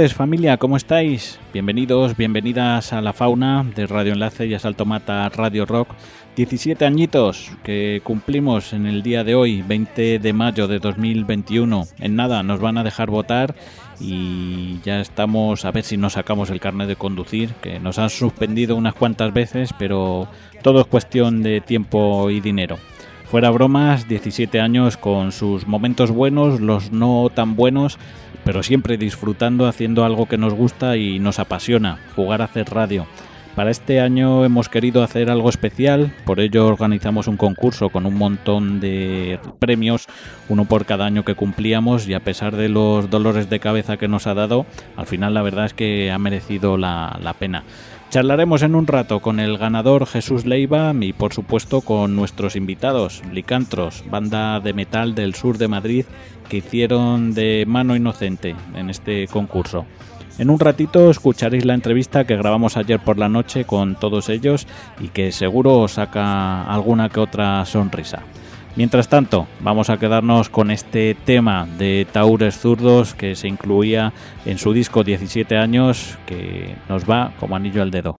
tardes familia, ¿cómo estáis? Bienvenidos, bienvenidas a La Fauna de Radio Enlace y Asalto Mata Radio Rock. 17 añitos que cumplimos en el día de hoy, 20 de mayo de 2021. En nada, nos van a dejar votar y ya estamos a ver si nos sacamos el carnet de conducir, que nos han suspendido unas cuantas veces, pero todo es cuestión de tiempo y dinero. Fuera bromas, 17 años con sus momentos buenos, los no tan buenos, pero siempre disfrutando haciendo algo que nos gusta y nos apasiona, jugar a hacer radio. Para este año hemos querido hacer algo especial, por ello organizamos un concurso con un montón de premios, uno por cada año que cumplíamos y a pesar de los dolores de cabeza que nos ha dado, al final la verdad es que ha merecido la, la pena. Charlaremos en un rato con el ganador Jesús Leiva y por supuesto con nuestros invitados, Licantros, banda de metal del sur de Madrid que hicieron de mano inocente en este concurso. En un ratito escucharéis la entrevista que grabamos ayer por la noche con todos ellos y que seguro os saca alguna que otra sonrisa. Mientras tanto, vamos a quedarnos con este tema de Taures Zurdos que se incluía en su disco 17 años que nos va como anillo al dedo.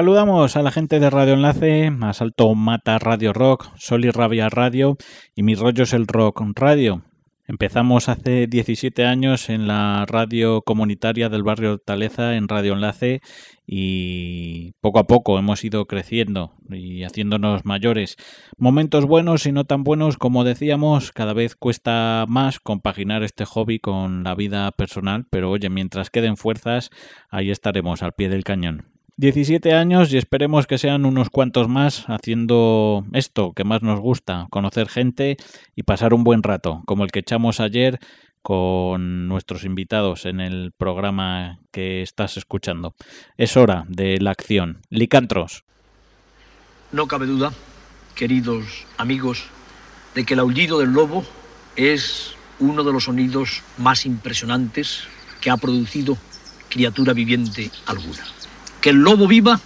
Saludamos a la gente de Radio Enlace, Asalto Mata Radio Rock, Sol y Rabia Radio y Mis Rollos el Rock Radio. Empezamos hace 17 años en la radio comunitaria del barrio Taleza en Radio Enlace y poco a poco hemos ido creciendo y haciéndonos mayores. Momentos buenos y no tan buenos, como decíamos, cada vez cuesta más compaginar este hobby con la vida personal, pero oye, mientras queden fuerzas, ahí estaremos al pie del cañón. 17 años y esperemos que sean unos cuantos más haciendo esto que más nos gusta, conocer gente y pasar un buen rato, como el que echamos ayer con nuestros invitados en el programa que estás escuchando. Es hora de la acción. Licantros. No cabe duda, queridos amigos, de que el aullido del lobo es uno de los sonidos más impresionantes que ha producido criatura viviente alguna que el lobo viva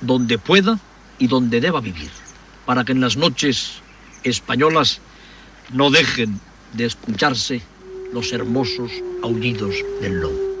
donde pueda y donde deba vivir, para que en las noches españolas no dejen de escucharse los hermosos aullidos del lobo.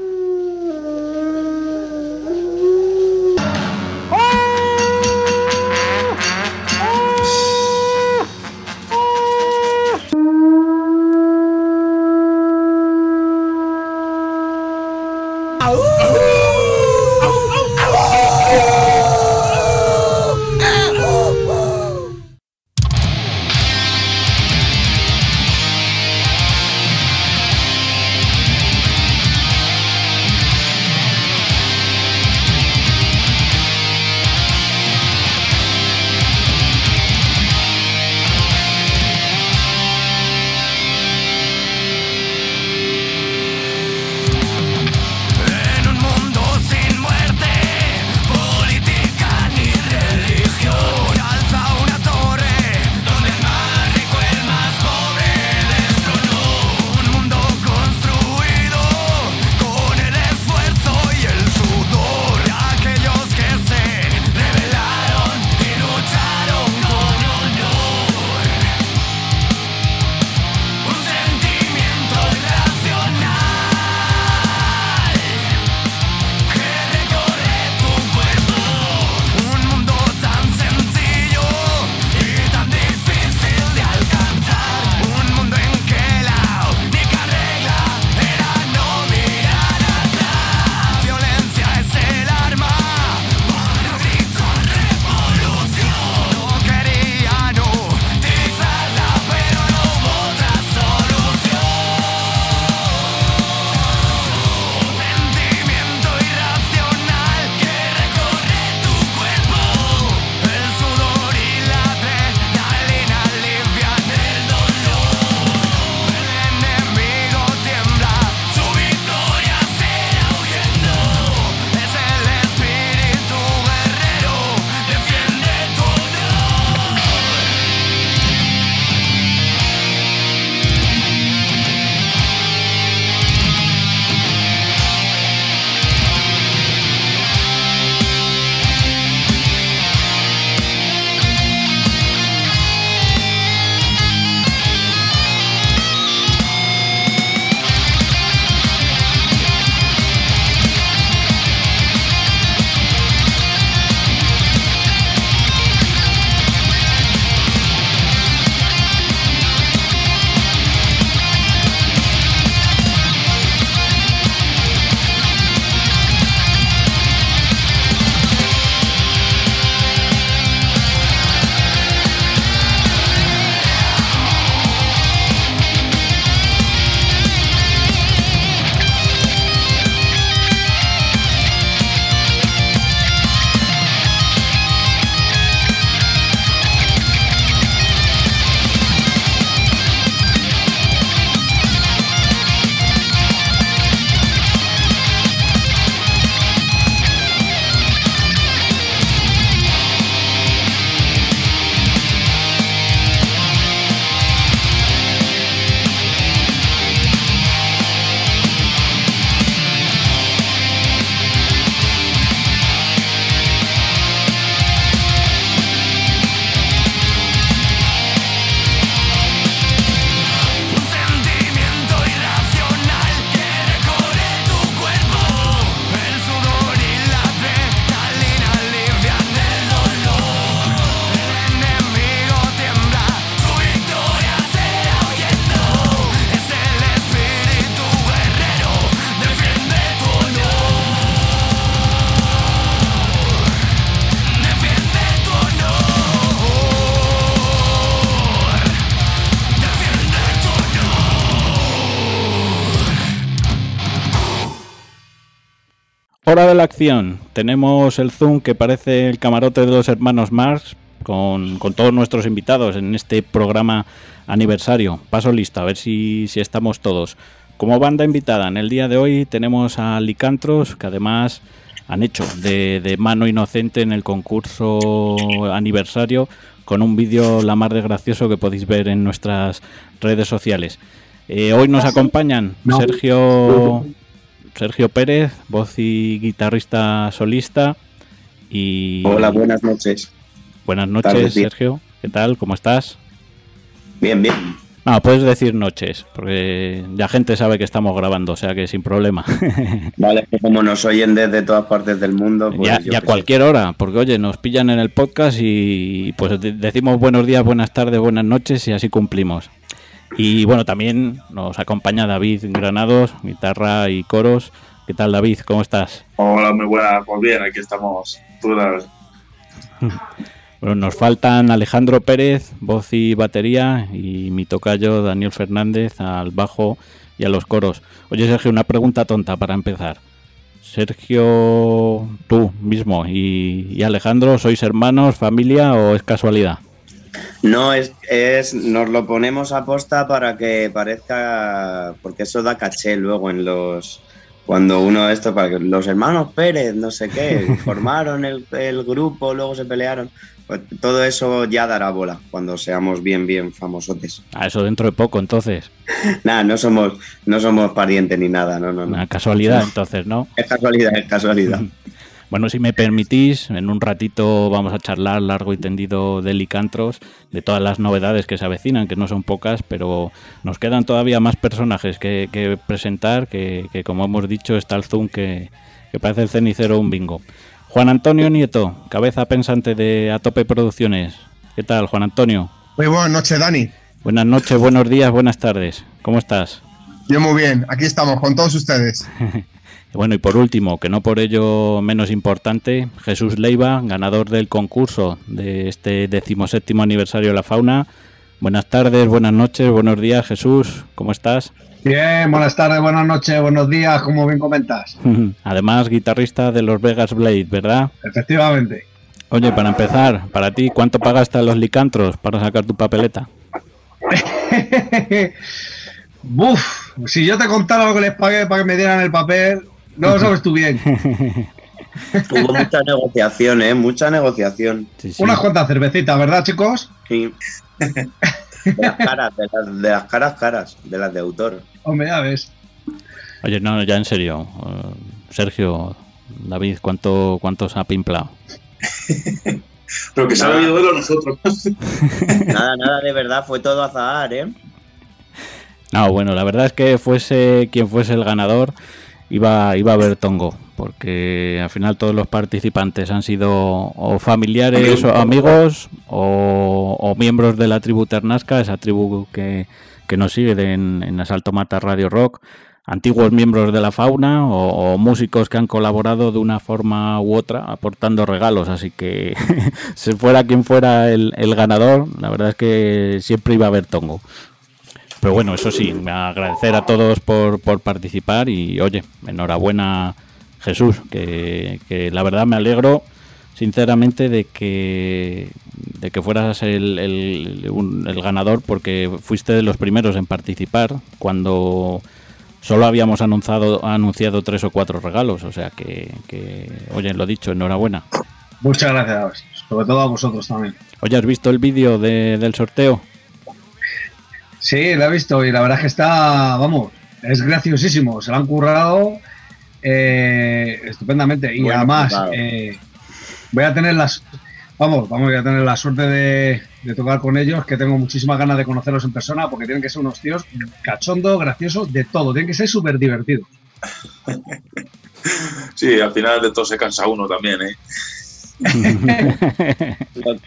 Hora de la acción. Tenemos el Zoom que parece el camarote de los hermanos Marx con, con todos nuestros invitados en este programa aniversario. Paso lista, a ver si, si estamos todos. Como banda invitada, en el día de hoy tenemos a Licantros, que además han hecho de, de mano inocente en el concurso aniversario con un vídeo la más de gracioso que podéis ver en nuestras redes sociales. Eh, hoy nos acompañan. Sergio Sergio Pérez, voz y guitarrista solista. Y Hola, buenas noches. buenas noches, tardes. Sergio. ¿Qué tal? ¿Cómo estás? Bien, bien. No, puedes decir noches, porque ya gente sabe que estamos grabando, o sea que sin problema. Vale, como nos oyen desde todas partes del mundo, pues ya, yo ya cualquier hora, porque oye, nos pillan en el podcast y pues de- decimos buenos días, buenas tardes, buenas noches y así cumplimos. Y bueno, también nos acompaña David Granados, guitarra y coros. ¿Qué tal David? ¿Cómo estás? Hola, muy buena. Pues bien, aquí estamos. Tú Bueno, nos faltan Alejandro Pérez, voz y batería, y mi tocayo Daniel Fernández al bajo y a los coros. Oye, Sergio, una pregunta tonta para empezar. Sergio, tú mismo y, y Alejandro, ¿sois hermanos, familia o es casualidad? No, es, es, nos lo ponemos a posta para que parezca, porque eso da caché luego en los, cuando uno esto, para que los hermanos Pérez, no sé qué, formaron el, el grupo, luego se pelearon, pues todo eso ya dará bola cuando seamos bien, bien famosotes. A eso dentro de poco, entonces. Nada, no somos, no somos parientes ni nada, no, no, no. Una casualidad, entonces, ¿no? Es casualidad, es casualidad. Bueno, si me permitís, en un ratito vamos a charlar largo y tendido de Licantros, de todas las novedades que se avecinan, que no son pocas, pero nos quedan todavía más personajes que, que presentar, que, que como hemos dicho está el Zoom que, que parece el cenicero un bingo. Juan Antonio Nieto, cabeza pensante de Atope Producciones. ¿Qué tal, Juan Antonio? Muy buenas noches, Dani. Buenas noches, buenos días, buenas tardes. ¿Cómo estás? Yo muy bien, aquí estamos con todos ustedes. Bueno, y por último, que no por ello menos importante, Jesús Leiva, ganador del concurso de este decimoséptimo aniversario de la fauna. Buenas tardes, buenas noches, buenos días, Jesús, ¿cómo estás? Bien, buenas tardes, buenas noches, buenos días, como bien comentas. Además, guitarrista de los Vegas Blade, ¿verdad? Efectivamente. Oye, para empezar, para ti, ¿cuánto pagaste a los licantros para sacar tu papeleta? Buf, si yo te contara lo que les pagué para que me dieran el papel, no lo sabes tú bien. Hubo mucha negociación, ¿eh? Mucha negociación. Sí, sí. Unas cuantas cervecitas, ¿verdad, chicos? Sí. De las caras, de las, de las caras caras, de las de autor. Hombre, ya ves. Oye, no, ya en serio. eh, Sergio, David, ¿cuánto, cuánto os ha pimplado? Pero que se ha oído verlo nosotros. Nada, nada, de verdad, fue todo azar, ¿eh? No, bueno, la verdad es que fuese quien fuese el ganador, iba, iba a haber tongo, porque al final todos los participantes han sido o familiares o amigos o, o miembros de la tribu Ternasca, esa tribu que, que nos sigue de- en, en Asalto Mata Radio Rock, antiguos miembros de la fauna o, o músicos que han colaborado de una forma u otra aportando regalos, así que si fuera quien fuera el, el ganador, la verdad es que siempre iba a haber tongo. Pero bueno, eso sí, agradecer a todos por, por participar y oye, enhorabuena Jesús, que, que la verdad me alegro sinceramente de que de que fueras el, el- un- el ganador porque fuiste de los primeros en participar cuando solo habíamos anunciado, anunciado tres o cuatro regalos, o sea que, que oye, lo dicho, enhorabuena. Muchas gracias, sobre todo a vosotros también. Oye, ¿has visto el vídeo de- del sorteo? Sí, lo he visto y la verdad es que está, vamos, es graciosísimo. Se lo han currado eh, estupendamente. Y Bueno, además, claro. eh, voy a tener las. Vamos, vamos a tener la suerte de, de tocar con ellos, que tengo muchísimas ganas de conocerlos en persona, porque tienen que ser unos tíos cachondos, graciosos, de todo. Tienen que ser súper divertidos. Sí, al final de todo se cansa uno también, ¿eh?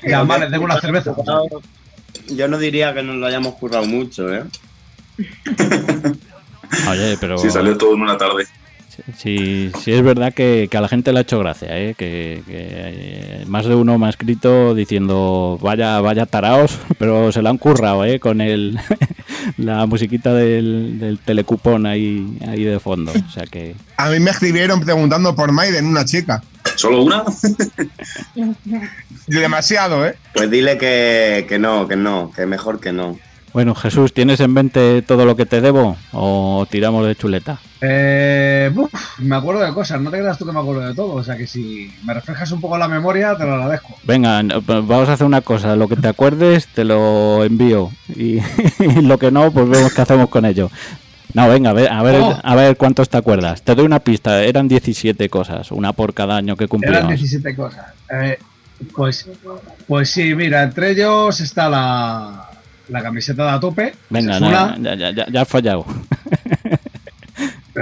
Y además les debo una cerveza. Yo no diría que nos lo hayamos currado mucho, ¿eh? Oye, pero... Sí, salió todo en una tarde. Sí, sí es verdad que, que a la gente le ha hecho gracia, ¿eh? que, que, eh, más de uno me ha escrito diciendo vaya vaya taraos, pero se lo han currado ¿eh? con el la musiquita del, del telecupón ahí, ahí de fondo. O sea que A mí me escribieron preguntando por Maiden, una chica. ¿Solo una? Demasiado, ¿eh? Pues dile que, que no, que no, que mejor que no. Bueno, Jesús, ¿tienes en mente todo lo que te debo o tiramos de chuleta? Eh, uf, me acuerdo de cosas, no te creas tú que me acuerdo de todo. O sea que si me reflejas un poco la memoria, te lo agradezco. Venga, pues vamos a hacer una cosa. Lo que te acuerdes, te lo envío. Y, lo que no, pues vemos qué hacemos con ello. No, venga, a ver, a ver, Oh. a ver cuántos te acuerdas. Te doy una pista. Eran 17 cosas, una por cada año que Eran cumplíamos. 17 cosas. Eh, pues, pues sí, mira, entre ellos está la, la camiseta de a tope. Venga, no, ya, ya- ya- ya has fallado.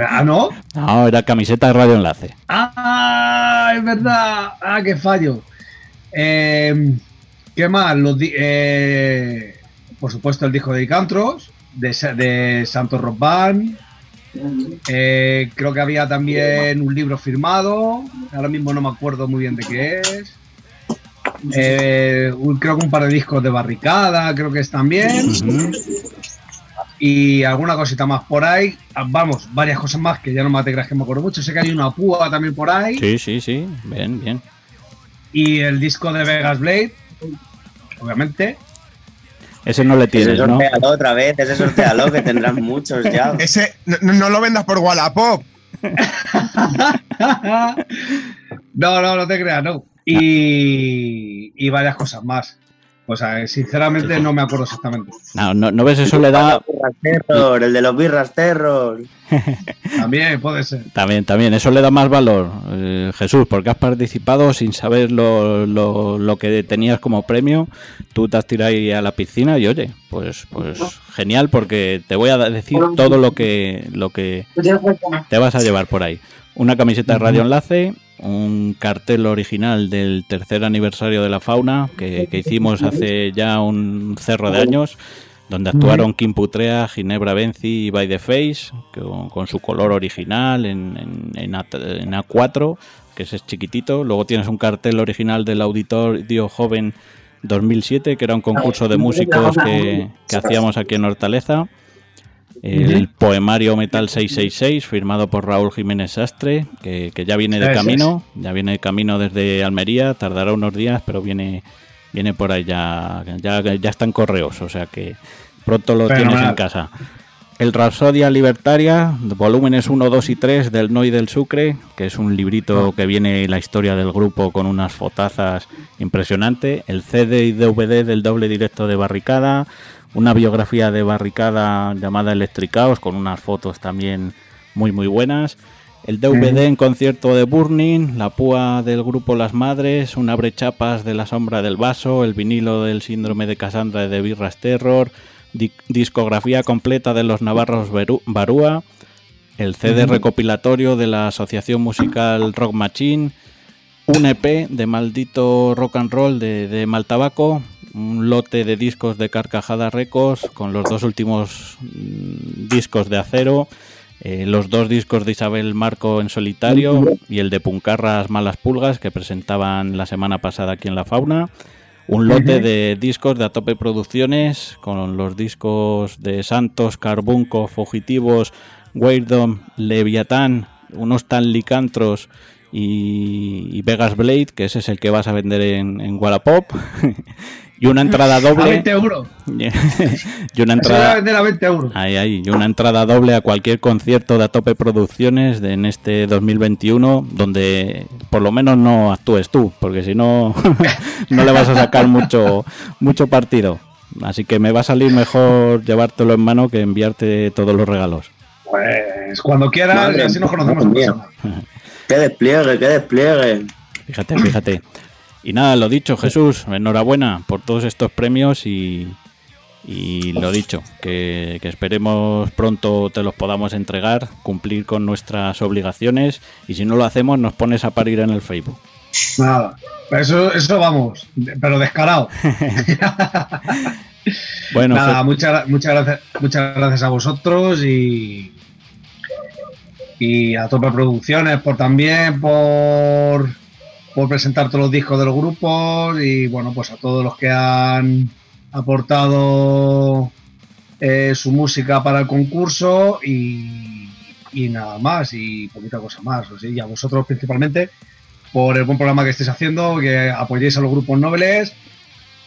Ah, no. No, era camiseta de Radio Enlace. Ah, es verdad. Ah, qué fallo. Eh, ¿Qué más? Los eh, por supuesto, el disco de Icantros, de, de Santos. Eh, creo que había también un libro firmado. Ahora mismo no me acuerdo muy bien de qué es. Eh, un- creo que un par de discos de barricada, creo que es también. Y alguna cosita más por ahí. Ah, Vamos, varias cosas más que ya no me te creas que me acuerdo mucho. Sé que hay una púa también por ahí. Sí, sí, sí. Bien, bien. Y el disco de Vegas Blade, obviamente. Ese no le Ese tienes, ¿no? sortealo otra vez, ese sortealo, que tendrán muchos ya. Ese, no, no lo vendas por Wallapop. no, no, no te creas, no. Y, y varias cosas más. O sea, sinceramente no me acuerdo exactamente. No, no, no ves, eso le da. Terror, el de los birras terror. También puede ser. También, también, eso le da más valor, eh, Jesús, porque has participado sin saber lo, lo, lo que tenías como premio. Tú te has tirado ahí a la piscina y oye, pues, pues genial, porque te voy a decir todo lo que, lo que te vas a llevar por ahí. Una camiseta de Radio Enlace, un cartel original del tercer aniversario de la fauna que, que hicimos hace ya un cerro de años, donde actuaron Kim Putrea, Ginebra Benzi y By the Face, con, con su color original en, en, en A, en A4, que ese es chiquitito. Luego tienes un cartel original del Auditorio Joven 2007, que era un concurso de músicos que, que hacíamos aquí en Hortaleza. El poemario Metal 666, firmado por Raúl Jiménez Sastre, que, que ya viene de camino, ya viene de camino desde Almería, tardará unos días, pero viene, viene por ahí ya, ya, ya está en correos, o sea que pronto lo tienes en casa. El Rapsodia Libertaria, volúmenes 1, 2 y 3 del Noi del Sucre, que es un librito que viene la historia del grupo con unas fotazas impresionante. El CD y DVD del doble directo de Barricada, una biografía de Barricada llamada Electricaos con unas fotos también muy muy buenas. El DVD en concierto de Burning, la púa del grupo Las Madres, un abrechapas de La Sombra del Vaso, el vinilo del Síndrome de Cassandra de Birras Terror, di- discografía completa de los Navarros Beru- Barúa, el CD recopilatorio de la Asociación Musical Rock Machine, un EP de maldito rock and roll de, de Maltabaco, un lote de discos de Carcajada Records con los dos últimos mm, discos de acero, eh, los dos discos de Isabel Marco en solitario y el de Puncarras Malas Pulgas que presentaban la semana pasada aquí en La Fauna. Un lote de discos de Atope Producciones con los discos de Santos, Carbunco, Fugitivos, Weirdom, Leviatán, unos tan licantros y, y Vegas Blade, que ese es el que vas a vender en, en Wallapop. y una entrada A doble. 20 euros. y una Se va a entrada. vender a 20 euros. Ahí, ahí, y una entrada doble a cualquier concierto de Atope Producciones de, en este 2021, donde por lo menos no actúes tú, porque si no, no le vas a sacar mucho, mucho partido. Así que me va a salir mejor llevártelo en mano que enviarte todos los regalos. Pues cuando quieras, y así nos conocemos. ¡Qué despliegue, qué despliegue! Fíjate, fíjate. Y nada, lo dicho, Jesús, enhorabuena por todos estos premios y, y lo dicho, que, que esperemos pronto te los podamos entregar, cumplir con nuestras obligaciones y si no lo hacemos nos pones a parir en el Facebook. Nada. Eso, eso vamos, pero descarado. Bueno, Nada, muchas, muchas, gracias, muchas gracias a vosotros y, Y a Tope Producciones por también, por, por presentar todos los discos de los grupos y bueno, pues a todos los que han aportado eh, su música para el concurso y, nada más y poquita cosa más. Y a vosotros principalmente por el buen programa que estáis haciendo, que apoyéis a los grupos nobles,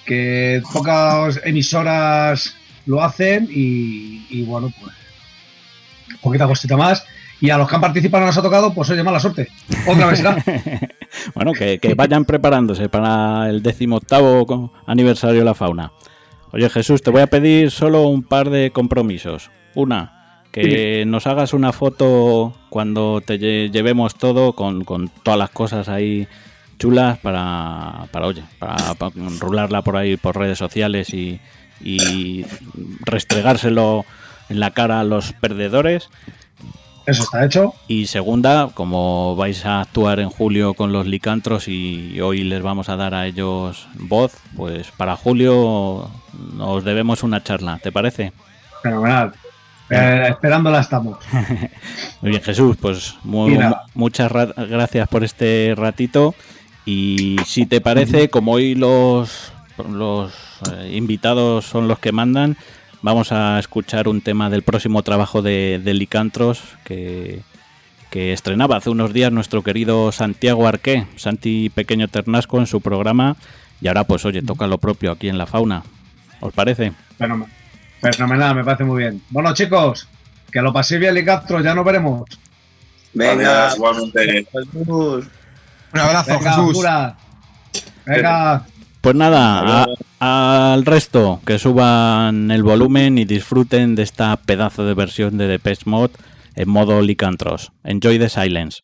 que pocas emisoras lo hacen y bueno, pues poquita cosita más. Y a los que han participado no nos ha tocado, pues oye, mala suerte. Otra vez será. bueno, que, que vayan preparándose para el decimoctavo aniversario de la fauna. Oye Jesús, te voy a pedir solo un par de compromisos. Una, que nos hagas una foto cuando te lle- llevemos todo con, con todas las cosas ahí chulas para, para oye, para, para rularla por ahí por redes sociales y, y restregárselo en la cara a los perdedores. Eso está hecho. Y segunda, como vais a actuar en julio con los licantros y hoy les vamos a dar a ellos voz, pues para julio nos debemos una charla, ¿te parece? Fenomenal. Eh, esperándola estamos. Muy bien, Jesús, pues muy- muchas ra- gracias por este ratito. Y si te parece, como hoy los, los eh, invitados son los que mandan, vamos a escuchar un tema del próximo trabajo de, de Licantros que, que estrenaba hace unos días nuestro querido Santiago Arqué, Santi Pequeño Ternasco en su programa. Y ahora, pues oye, toca lo propio aquí en la fauna. ¿Os parece? Fenomenal. Fenomenal, me parece muy bien. Bueno, chicos, que lo paséis bien, Licastro, ya nos veremos. Venga, Adiós, igualmente. Un abrazo, Venga, Jesús. Venga. Pues nada, a- al resto que suban el volumen y disfruten de esta pedazo de versión de Depeche Mode en modo licantros. Enjoy the silence.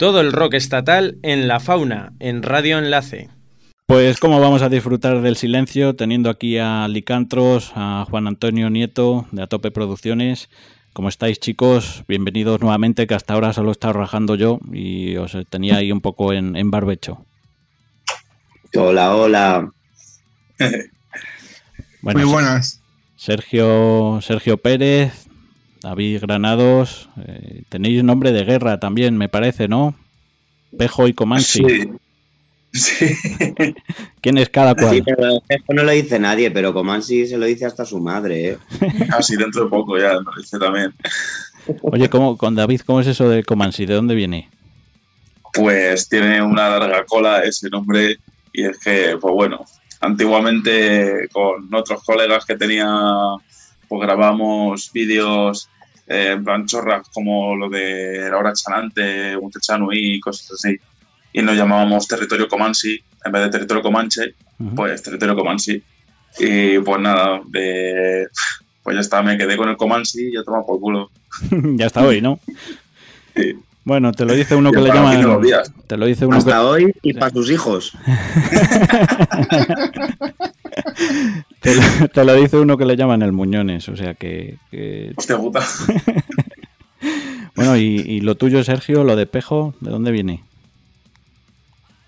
Todo el rock estatal en la fauna, en Radio Enlace. Pues cómo vamos a disfrutar del silencio teniendo aquí a Licantros, a Juan Antonio Nieto de Atope Producciones. ¿Cómo estáis chicos? Bienvenidos nuevamente, que hasta ahora solo he estado rajando yo y os tenía ahí un poco en, en barbecho. Hola, hola. Bueno, Muy buenas. Sergio, Sergio Pérez, David Granados, eh, tenéis nombre de guerra también, me parece, ¿no? Pejo y Comansi. Sí. Sí. ¿Quién es cada cual? Sí, pero esto no lo dice nadie, pero Comansi se lo dice hasta su madre, ¿eh? Así dentro de poco ya, me dice también. Oye, ¿cómo, con David, ¿cómo es eso de Comansi? ¿De dónde viene? Pues tiene una larga cola ese nombre y es que, pues bueno, antiguamente con otros colegas que tenía, pues grabamos vídeos eh, en plan chorras como lo de La Hora Chanante, Montechano y cosas así. Y nos llamábamos Territorio Comansi, en vez de Territorio Comanche, Ujú. pues Territorio Comansi. Y pues nada, de, pues ya está, me quedé con el Comansi y ya toma por culo. ya está hoy, ¿no? Sí. Bueno, te lo dice uno que le días. Te lo dice uno que, Hasta hoy y para sus hijos. te, lo- te lo dice uno que le llaman el Muñones, o sea que, que- Hostia puta. bueno y, y lo tuyo Sergio, lo de Pejo, ¿de dónde viene?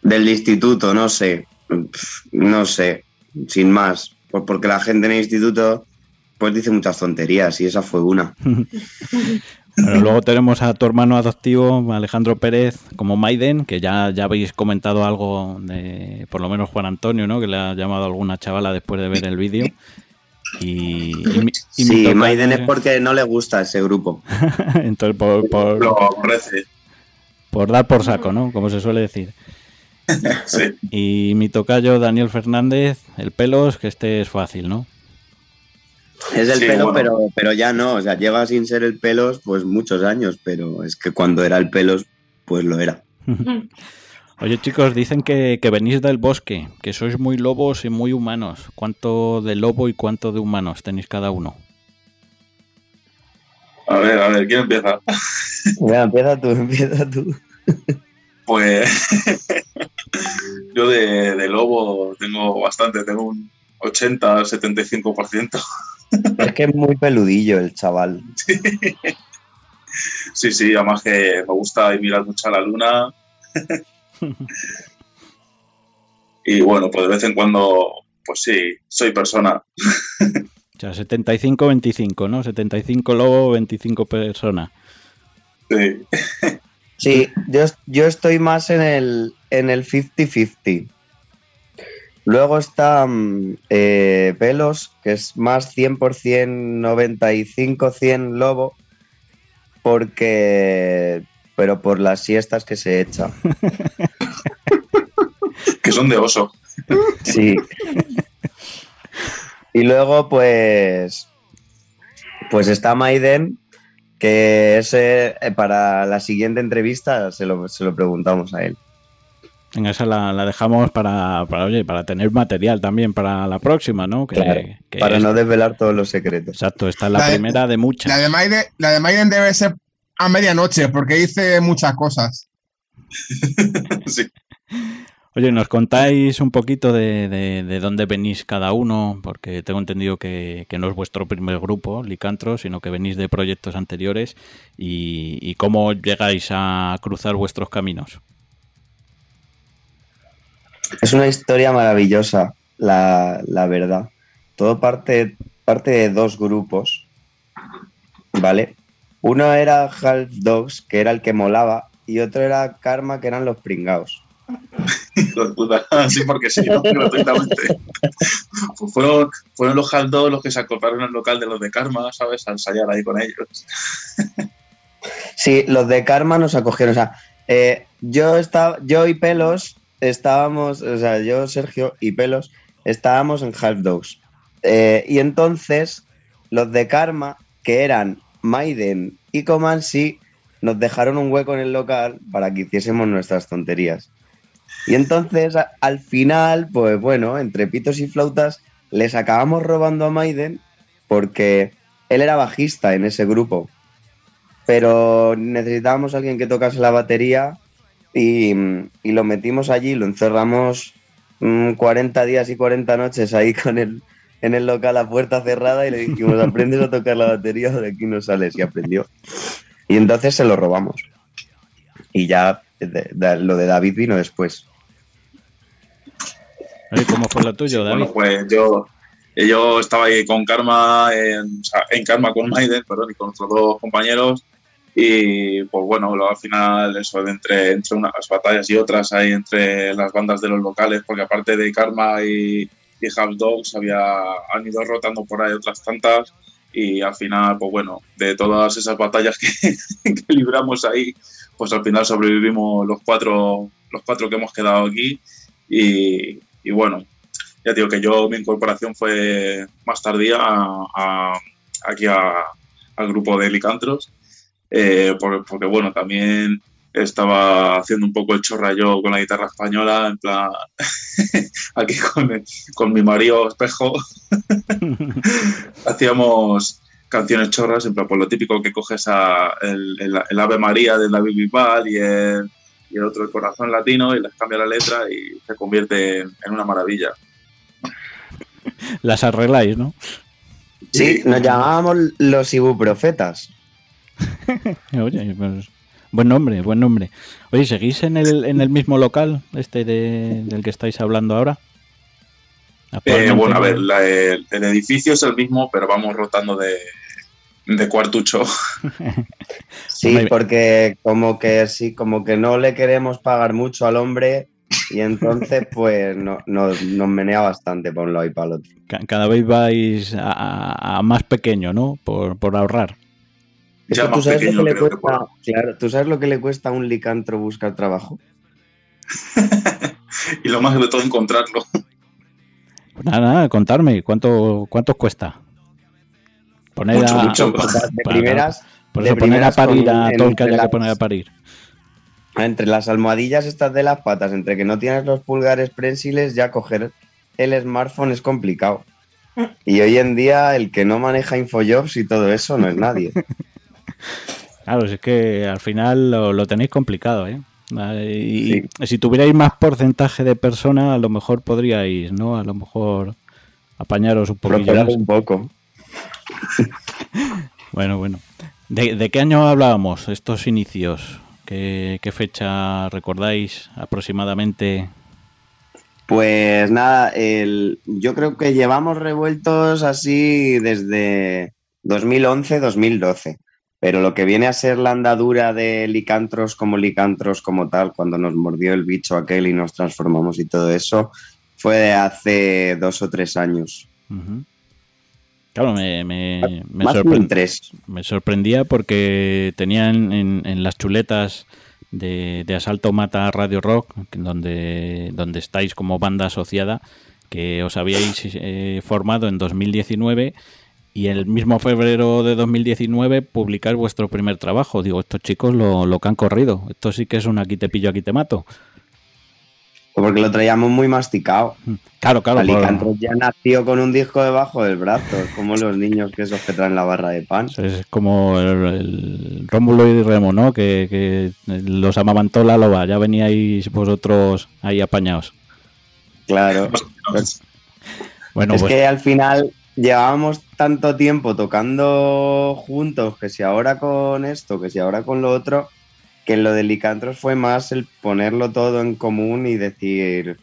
Del instituto, no sé. No sé. Sin más. Pues porque la gente en el instituto pues dice muchas tonterías y esa fue una. Bueno, luego tenemos a tu hermano adoptivo Alejandro Pérez como Maiden, que ya, ya habéis comentado algo de, por lo menos Juan Antonio, ¿no? Que le ha llamado a alguna chavala después de ver el vídeo. Y, Sí, Maiden es porque no le gusta ese grupo. Entonces, por, por- Lo por dar por saco, ¿no? Como se suele decir. Sí. Y mi tocayo Daniel Fernández, el pelos, que este es fácil, ¿no? Es el Sí, pelo, bueno. pero, pero ya no. O sea, lleva sin ser el pelos pues muchos años, pero es que cuando era el pelos, pues lo era. Oye chicos, dicen que, que venís del bosque, que sois muy lobos y muy humanos. ¿Cuánto de lobo y cuánto de humanos tenéis cada uno? A ver, a ver, ¿quién empieza? Ya, empieza tú, empieza tú. Pues yo de, de lobo tengo bastante, tengo un 80-75%. Es que es muy peludillo el chaval. Sí, sí, además que me gusta mirar mucho a la luna. y bueno, pues de vez en cuando, pues sí, soy persona. O sea, 75-25, ¿no? 75 lobo, 25 persona. Sí. Sí, yo, yo estoy más en el en el 50-50. Luego está mm, eh, Pelos, que es más 100%, 95-100 lobo, porque... Pero por las siestas que se echa. Que son de oso. Sí. Y luego, pues. Pues está Maiden, que ese, eh, para la siguiente entrevista se lo, se lo preguntamos a él. Venga, esa la, la dejamos para, para, oye, para tener material también para la próxima, ¿no? Que, Claro, que para es- no desvelar todos los secretos. Exacto, esta es la, primera de muchas. La de, Maiden, la de Maiden debe ser a medianoche porque dice muchas cosas. Sí. Oye, ¿nos contáis un poquito de, de- de dónde venís cada uno? Porque tengo entendido que, que no es vuestro primer grupo, Licantro, sino que venís de proyectos anteriores y, y cómo llegáis a cruzar vuestros caminos. Es una historia maravillosa, la, la verdad. Todo parte, parte de dos grupos, ¿vale? Uno era Half Dogs, que era el que molaba, y otro era Karma, que eran los puta. Sí, porque sí, ¿no? gratuitamente. Pues fueron, fueron los Haldos los que se acoplaron al local de los de Karma, ¿sabes? A ensayar ahí con ellos. Sí, los de Karma nos acogieron. O sea, eh, yo, estaba, yo y Pelos estábamos, o sea, yo, Sergio y Pelos estábamos en Half Dogs. Eh, y entonces los de Karma, que eran Maiden y Comansi, nos dejaron un hueco en el local para que hiciésemos nuestras tonterías. Y entonces, al final, pues bueno, entre pitos y flautas, les acabamos robando a Maiden porque él era bajista en ese grupo pero necesitábamos a alguien que tocase la batería y, y lo metimos allí, lo encerramos mm, 40 días y 40 noches ahí con el, en el local a puerta cerrada y le dijimos, aprendes a tocar la batería o de aquí no sales. Y aprendió. Y entonces se lo robamos. Y ya de- de- lo de David vino después. ¿Cómo fue lo tuyo, David? Bueno, pues yo, yo estaba ahí con Karma, en, o sea, en Karma con Maiden, perdón, y con otros dos compañeros. Y pues bueno, luego al final, eso, entre, entre unas batallas y otras, hay entre las bandas de los locales, porque aparte de Karma y, y Half Dogs, había, han ido rotando por ahí otras tantas. Y al final, pues bueno, de todas esas batallas que, que libramos ahí, pues al final sobrevivimos los cuatro, los cuatro que hemos quedado aquí. Y, y bueno, ya digo que yo mi incorporación fue más tardía a, a- aquí a- al grupo de Licantros, eh, por- porque bueno, también estaba haciendo un poco el chorra yo con la guitarra española, en plan, aquí con, el- con mi marido espejo, hacíamos canciones chorras, en plan, por lo típico que coges a el, el- el Ave María de David Bisbal y el, y el otro el Corazón Latino y les cambia la letra y se convierte en, en una maravilla. Las arregláis, ¿no? Sí, nos llamábamos los ibuprofetas. Oye, pues, buen nombre, buen nombre. Oye, ¿seguís en el, en el mismo local este de- del que estáis hablando ahora? Eh, bueno, a ¿no? ver, la- el, el edificio es el mismo, pero vamos rotando de, de cuartucho. Sí, porque como que sí, como que no le queremos pagar mucho al hombre y entonces pues no- nos, nos menea bastante para un lado y para el otro. Ca- Cada vez vais a, a- a más pequeño, ¿no? Por, por ahorrar. Es Ya que tú sabes pequeño lo que le que cuesta, claro, tú sabes lo que le cuesta a un licantro buscar trabajo. y lo más de todo encontrarlo. Pues nada, nada, contarme, ¿cuánto, cuánto cuesta? Poner Mucho, a, mucho. Sea, de para- primeras, por de poner a primeras con parir a todo el que haya que poner a las- parir. entre las almohadillas estas de las patas, entre que no tienes los pulgares prensiles, ya coger el smartphone es complicado. Y hoy en día el que no maneja Infojobs y todo eso no es nadie. Claro, es que al final lo, lo tenéis complicado, ¿eh? Y, si tuvierais más porcentaje de personas, a lo mejor podríais, ¿no? A lo mejor apañaros un poquillo un poco. Bueno, bueno. ¿De, de qué año hablábamos estos inicios? ¿Qué, qué fecha recordáis aproximadamente? Pues nada, el, yo creo que llevamos revueltos así desde 2011-2012. Pero lo que viene a ser la andadura de licantros como licantros como tal, cuando nos mordió el bicho aquel y nos transformamos y todo eso, fue de hace dos o tres años. Claro, me, me, me sorpre- tres. me sorprendía porque tenían en, en las chuletas de, de Asalto Mata Radio Rock, donde, donde estáis como banda asociada, que os habíais eh, formado en 2019 y el mismo febrero de 2019 publicar vuestro primer trabajo. Digo, estos chicos lo, lo que han corrido. Esto sí que es un aquí te pillo, aquí te mato. Porque lo traíamos muy masticado. Claro, claro. por- Alicantros ya nació con un disco debajo del brazo, es como los niños que esos que traen la barra de pan. Es como el, el Rómulo y Remo, ¿no? Que, que los amaban toda la loba. Ya veníais vosotros ahí apañados. Claro. Bueno, es pues que al final llevábamos tanto tiempo tocando juntos, que si ahora con esto, que si ahora con lo otro, que lo de Licantros fue más el ponerlo todo en común y decir,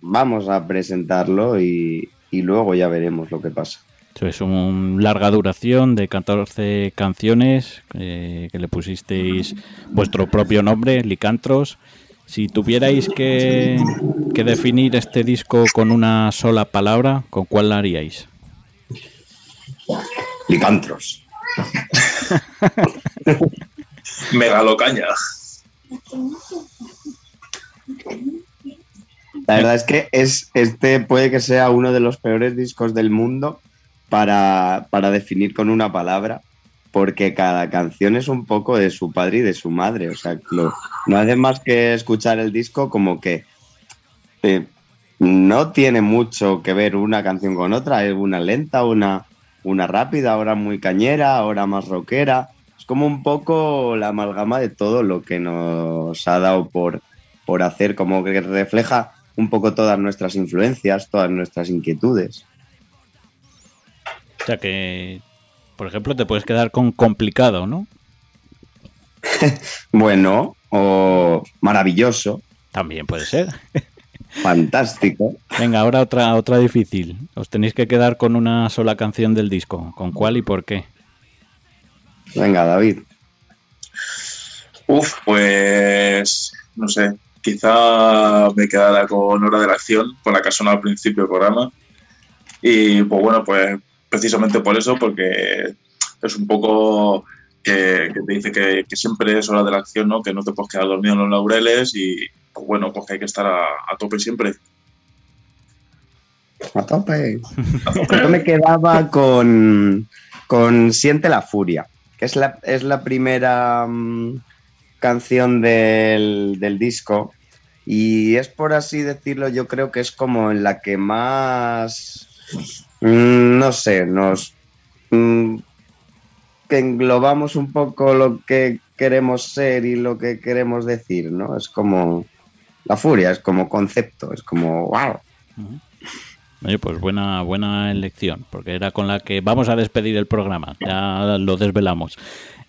vamos a presentarlo y, luego ya veremos lo que pasa. es una larga duración de 14 canciones eh, que le pusisteis vuestro propio nombre, Licantros. Si tuvierais que, que definir este disco con una sola palabra, ¿con cuál la haríais? Licantros. Megalocaña. La verdad es que es, este puede que sea uno de los peores discos del mundo para, para definir con una palabra, porque cada canción es un poco de su padre y de su madre. O sea, lo- no hace más que escuchar el disco como que eh, no tiene mucho que ver una canción con otra, es una lenta, una, una rápida, ahora muy cañera, ahora más rockera. es como un poco la amalgama de todo lo que nos ha dado por, por hacer, como que refleja un poco todas nuestras influencias, todas nuestras inquietudes. O sea que, por ejemplo, te puedes quedar con complicado, ¿no? Bueno, o maravilloso, También puede ser. fantástico. Venga, ahora otra, otra difícil. Os tenéis que quedar con una sola canción del disco. ¿Con cuál y por qué? Venga, David. Uf, pues no sé, quizá me quedara con Hora de la Acción, con la que sonó al principio del programa. Y pues bueno, pues precisamente por eso, porque es un poco que, que te dice que, que siempre es hora de la acción, ¿no? Que no te puedes quedar dormido en los laureles y pues bueno, pues que hay que estar a, a tope siempre. A tope. Yo me quedaba con, con Siente la Furia, que es la, es la primera mm, canción del, del disco. Y es por así decirlo, yo creo que es como en la que más, no sé, nos mm, englobamos un poco lo que queremos ser y lo que queremos decir, ¿no? Es como la furia, es como concepto, es como wow. Oye, pues buena, buena elección, porque era con la que vamos a despedir el programa, ya lo desvelamos.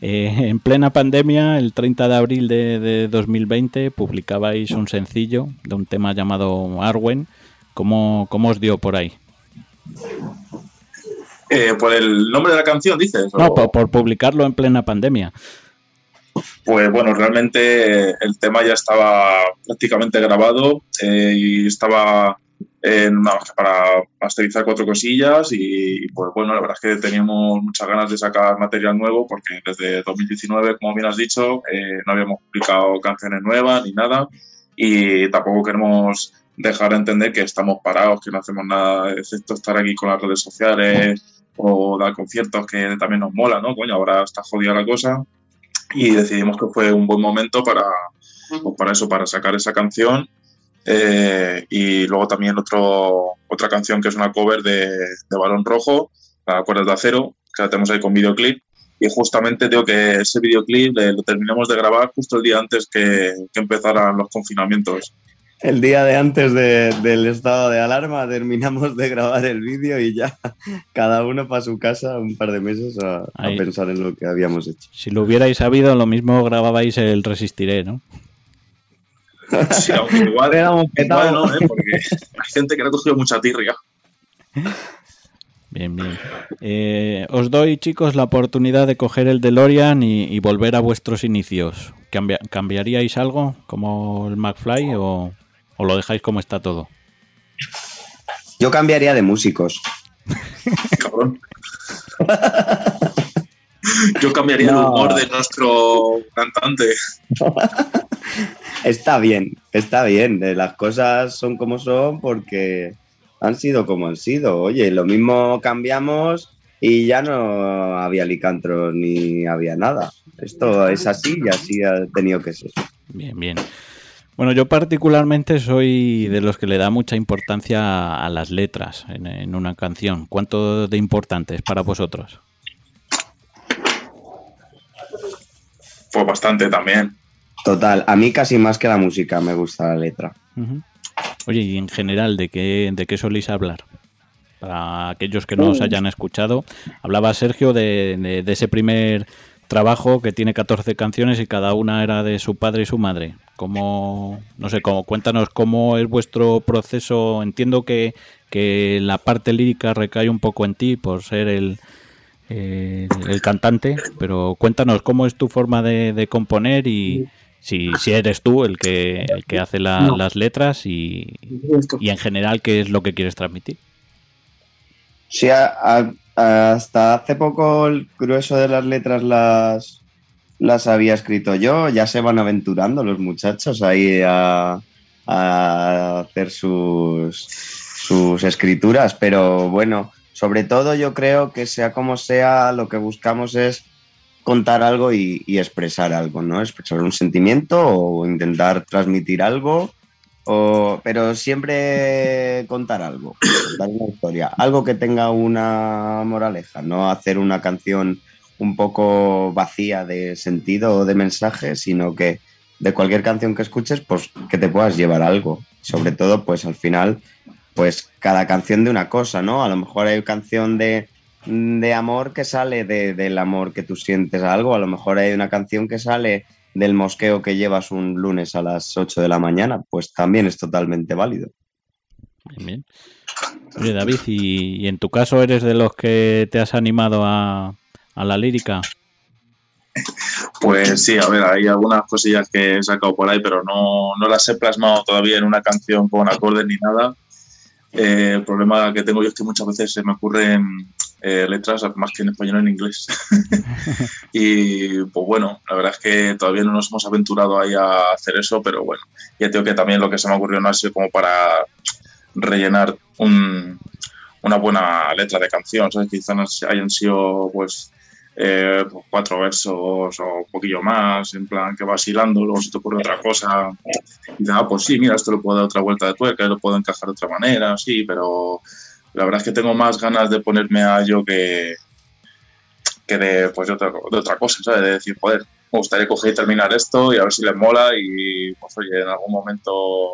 Eh, en plena pandemia, el 30 de abril de, de 2020, publicabais un sencillo de un tema llamado Arwen. ¿Cómo, cómo os dio por ahí? Eh, por el nombre de la canción, dices. No, O- por, por publicarlo en plena pandemia. Pues bueno, realmente el tema ya estaba prácticamente grabado eh, y estaba en más que para masterizar cuatro cosillas y pues bueno, la verdad es que teníamos muchas ganas de sacar material nuevo porque desde 2019, como bien has dicho, eh, no habíamos publicado canciones nuevas ni nada y tampoco queremos dejar de entender que estamos parados, que no hacemos nada excepto estar aquí con las redes sociales o dar conciertos que también nos mola, ¿no? Coño, ahora está jodida la cosa y decidimos que fue un buen momento para, pues para eso, para sacar esa canción. Eh, y luego también otro, otra canción que es una cover de, de Balón Rojo, la Cuerdas de Acero, que la tenemos ahí con videoclip. Y justamente digo que ese videoclip eh, lo terminamos de grabar justo el día antes que empezaran los confinamientos. El día de antes de- del estado de alarma terminamos de grabar el vídeo y ya cada uno para su casa un par de meses a, pensar en lo que habíamos hecho. Si lo hubierais sabido, lo mismo grababais el Resistiré, ¿no? Sí, aunque igual, igual no, ¿eh? porque hay gente que le ha cogido mucha tirria. Bien, bien. Eh, os doy, chicos, la oportunidad de coger el DeLorean y, y volver a vuestros inicios. Cambia- ¿Cambiaríais algo como el McFly o, o lo dejáis como está todo? Yo cambiaría de músicos. Cabrón. Yo cambiaría el humor de nuestro cantante. Está bien, está bien. eh, Las cosas son como son porque han sido como han sido. Oye, lo mismo cambiamos y ya no había licantros ni había nada. Esto es así y así ha tenido que ser. Bien, bien. Bueno, yo particularmente soy de los que le da mucha importancia a las letras en, en una canción. ¿Cuánto de importante es para vosotros? Pues bastante también. Total, a mí casi más que la música me gusta la letra. Oye, y en general, ¿de qué, ¿de qué soléis hablar? Para aquellos que no os hayan escuchado, hablaba Sergio de, de- de ese primer trabajo que tiene 14 canciones y cada una era de su padre y su madre. ¿Cómo, no sé, cómo, cuéntanos cómo es vuestro proceso? Entiendo que, que la parte lírica recae un poco en ti por ser el, el, el cantante, pero cuéntanos cómo es tu forma de, de componer y si, si eres tú el que, el que hace la- No. las letras y, y en general qué es lo que quieres transmitir. Sí, a- a- hasta hace poco el grueso de las letras las, las había escrito yo. Ya se van aventurando los muchachos ahí a, a hacer sus, sus escrituras. Pero bueno, sobre todo yo creo que sea como sea, lo que buscamos es contar algo y, y expresar algo, ¿no? Expresar un sentimiento o intentar transmitir algo. O, pero siempre contar algo, contar una historia, algo que tenga una moraleja, no hacer una canción un poco vacía de sentido o de mensaje, sino que de cualquier canción que escuches, pues que te puedas llevar algo. Sobre todo, pues al final, pues cada canción de una cosa, ¿no? A lo mejor hay canción de, de amor que sale de, del amor que tú sientes a algo, a lo mejor hay una canción que sale del mosqueo que llevas un lunes a las 8 de la mañana, pues también es totalmente válido. Bien, Oye, David, ¿y, en tu caso eres de los que te has animado a, a la lírica? Pues sí, a ver, hay algunas cosillas que he sacado por ahí, pero no, no las he plasmado todavía en una canción con acordes ni nada. Eh, el problema que tengo yo es que muchas veces se me ocurren eh, letras más que en español en inglés. y pues bueno, la verdad es que todavía no nos hemos aventurado ahí a hacer eso, pero bueno, ya tengo que también lo que se me ocurrió no ha sido como para rellenar un, una buena letra de canción, ¿sabes? Quizás hayan sido pues eh, pues, cuatro versos o un poquillo más, en plan que vas hilando, luego se te ocurre otra cosa y ah, pues sí, mira, esto lo puedo dar otra vuelta de tuerca, lo puedo encajar de otra manera, sí, pero la verdad es que tengo más ganas de ponerme a yo que, que de, pues, de, otra, cosa, ¿sabes? De decir, joder, me gustaría coger y terminar esto y a ver si les mola y, pues oye, en algún momento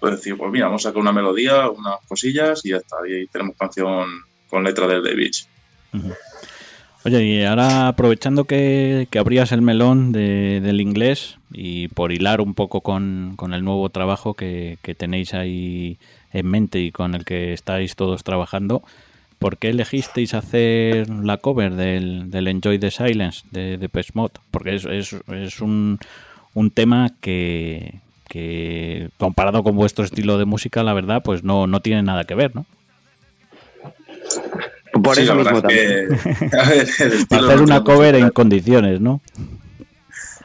pues decir, pues mira, vamos a sacar una melodía, unas cosillas y ya está, y tenemos canción con letra del David. Oye, y ahora aprovechando que, abrías el melón del inglés y por hilar un poco con, el nuevo trabajo que, tenéis ahí en mente y con el que estáis todos trabajando, ¿por qué elegisteis hacer la cover del, Enjoy the Silence de, de Mod? Porque es, es, un, un, tema que, que, comparado con vuestro estilo de música, la verdad, pues no, no tiene nada que ver, ¿no? Por eso mismo también. hacer una cover en condiciones, ¿no?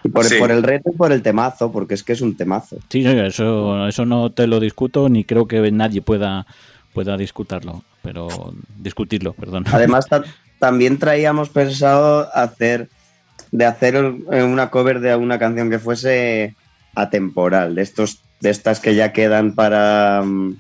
Por, por, el reto y por el temazo, porque es que es un temazo. Sí, eso, eso no te lo discuto, ni creo que nadie pueda, pueda discutirlo, pero discutirlo, perdón. Además, también traíamos pensado hacer de hacer una cover de una canción que fuese atemporal, de estos, de estas que ya quedan para mm,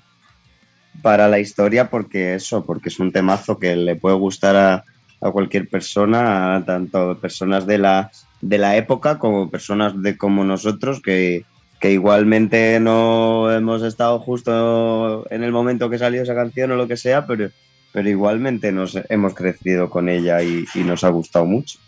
para la historia porque eso, porque es un temazo que le puede gustar a, cualquier persona, tanto personas de la, de la época como personas de como nosotros que, igualmente no hemos estado justo en el momento que salió esa canción o lo que sea, pero, pero igualmente nos hemos crecido con ella y, nos ha gustado mucho.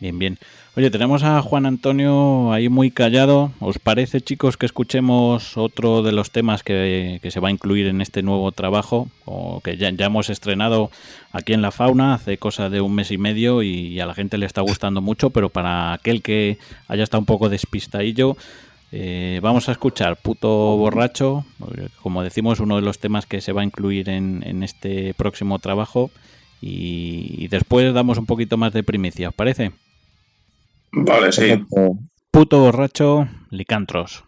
Bien, bien. Oye, tenemos a Juan Antonio ahí muy callado. ¿Os parece, chicos, que escuchemos otro de los temas que, se va a incluir en este nuevo trabajo? O que ya, hemos estrenado aquí en La Fauna hace cosa de un mes y medio y, a la gente le está gustando mucho, pero para aquel que haya estado un poco despistadillo, eh, vamos a escuchar Puto Borracho, como decimos, uno de los temas que se va a incluir en, este próximo trabajo. Y, y después damos un poquito más de primicia, ¿os parece? Vale, sí. Puto borracho, licantros.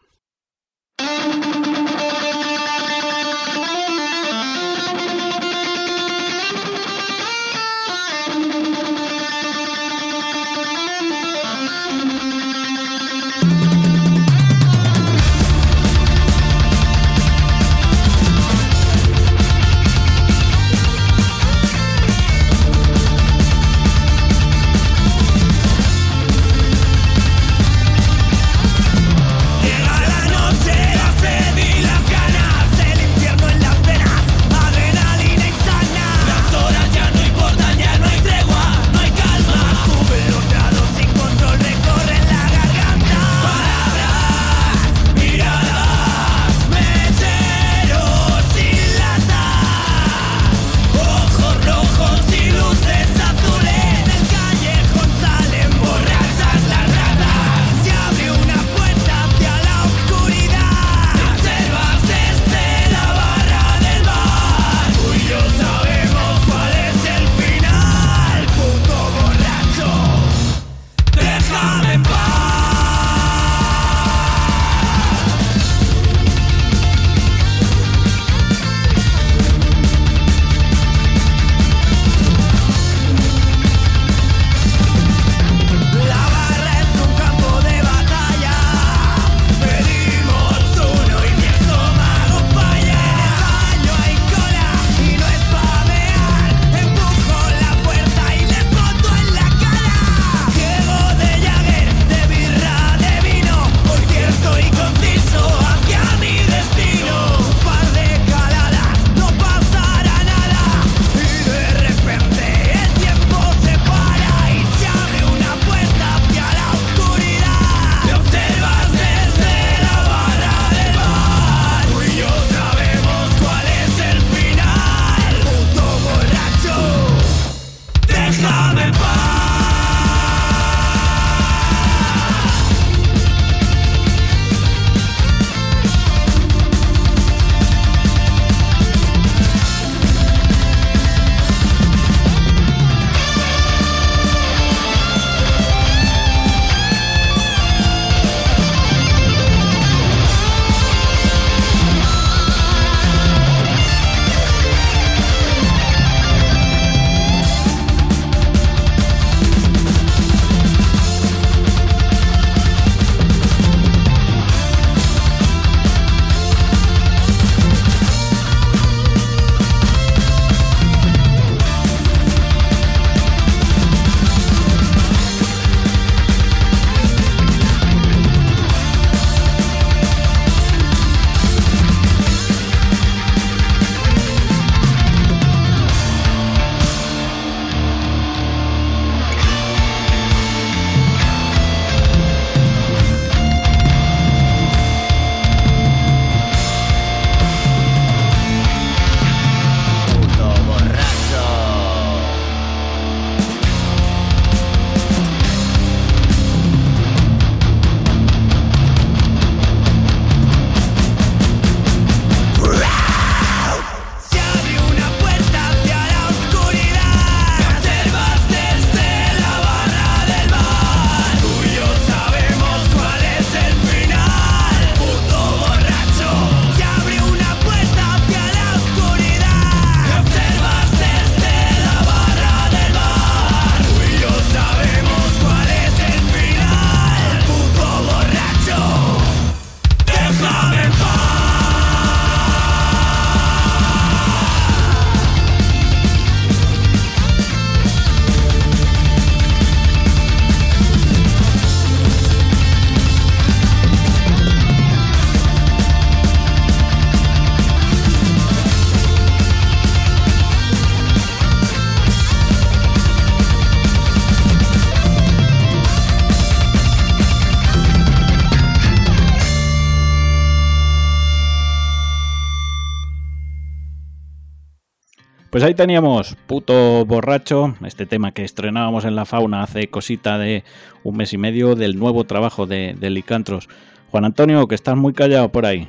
Pues ahí teníamos Puto Borracho, este tema que estrenábamos en la fauna hace cosita de un mes y medio del nuevo trabajo de, de Licantros. Juan Antonio, que estás muy callado por ahí.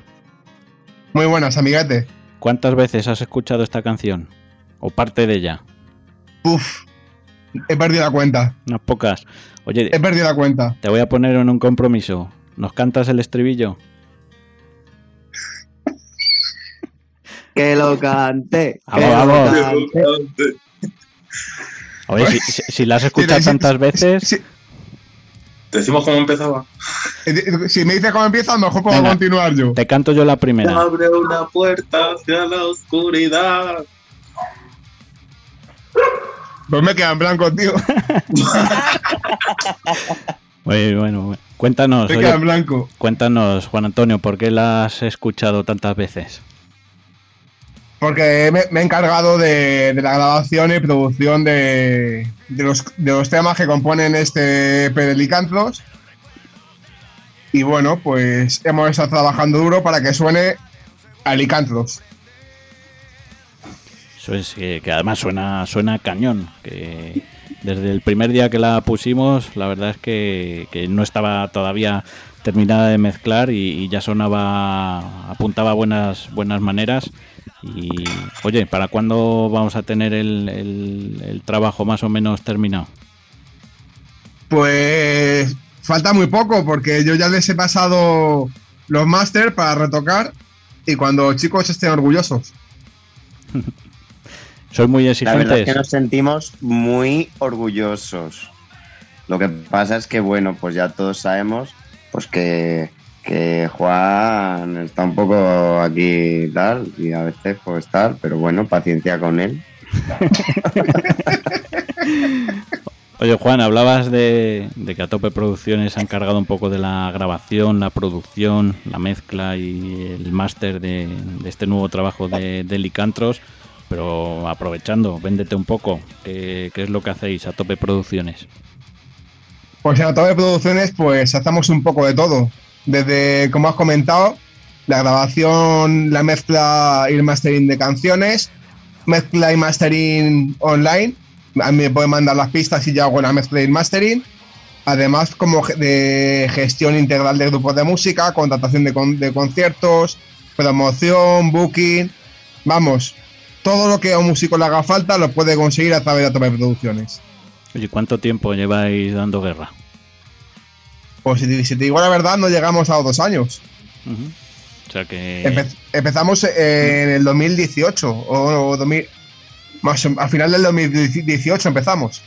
Muy buenas, amigate. ¿Cuántas veces has escuchado esta canción? ¿O parte de ella? Uf, he perdido la cuenta. Unas pocas. Oye, He perdido la cuenta. te voy a poner en un compromiso. ¿Nos cantas el estribillo? Que lo cante. Vamos, que lo vamos. cante. Oye, si, si- si la has escuchado tantas veces, sí, Decimos cómo empezaba. eh, Si me dices cómo empieza, mejor puedo Venga. continuar yo. te canto yo la primera. Abre una puerta hacia la oscuridad. Pues me queda en blanco, tío. Muy bueno. Cuéntanos, Me oye, queda en blanco. cuéntanos, Juan Antonio, ¿por qué la has escuchado tantas veces? Porque me, he encargado de, la grabación y producción de, los, temas que componen este EP de Licantros. Y bueno, pues hemos estado trabajando duro para que suene a Licantros. Eso es que, además suena, suena cañón. Que desde el primer día que la pusimos, la verdad es que, que no estaba todavía terminada de mezclar y, y ya sonaba, apuntaba buenas, buenas maneras. Y oye, ¿para cuándo vamos a tener el, el- el trabajo más o menos terminado? Pues falta muy poco porque yo ya les he pasado los máster para retocar y cuando chicos estén orgullosos. Soy muy La verdad es exigentes. que nos sentimos muy orgullosos. Lo que pasa es que, bueno, pues ya todos sabemos pues que, que Juan está un poco aquí tal y a veces pues tal, pero bueno, paciencia con él. Oye, Juan, hablabas de, de que a Tope Producciones se han encargado un poco de la grabación, la producción, la mezcla y el máster de, de este nuevo trabajo de, de Licantros. Pero aprovechando, véndete un poco. ¿Qué, qué es lo que hacéis a Tope Producciones? Pues en Autove Producciones, pues hacemos un poco de todo. Desde, como has comentado, la grabación, la mezcla y el mastering de canciones, mezcla y mastering online. Me pueden mandar las pistas y yo hago la mezcla y el mastering. Además, como de gestión integral de grupos de música, contratación de, con- de conciertos, promoción, booking. Vamos, todo lo que a un músico le haga falta lo puede conseguir a través de Autove Producciones. Oye, ¿cuánto tiempo lleváis dando guerra? Pues si, te- si te digo la verdad, no llegamos a los dos años. O sea que... Empe- empezamos en el 2018 o, o 2000 más o- al final del 2018 empezamos.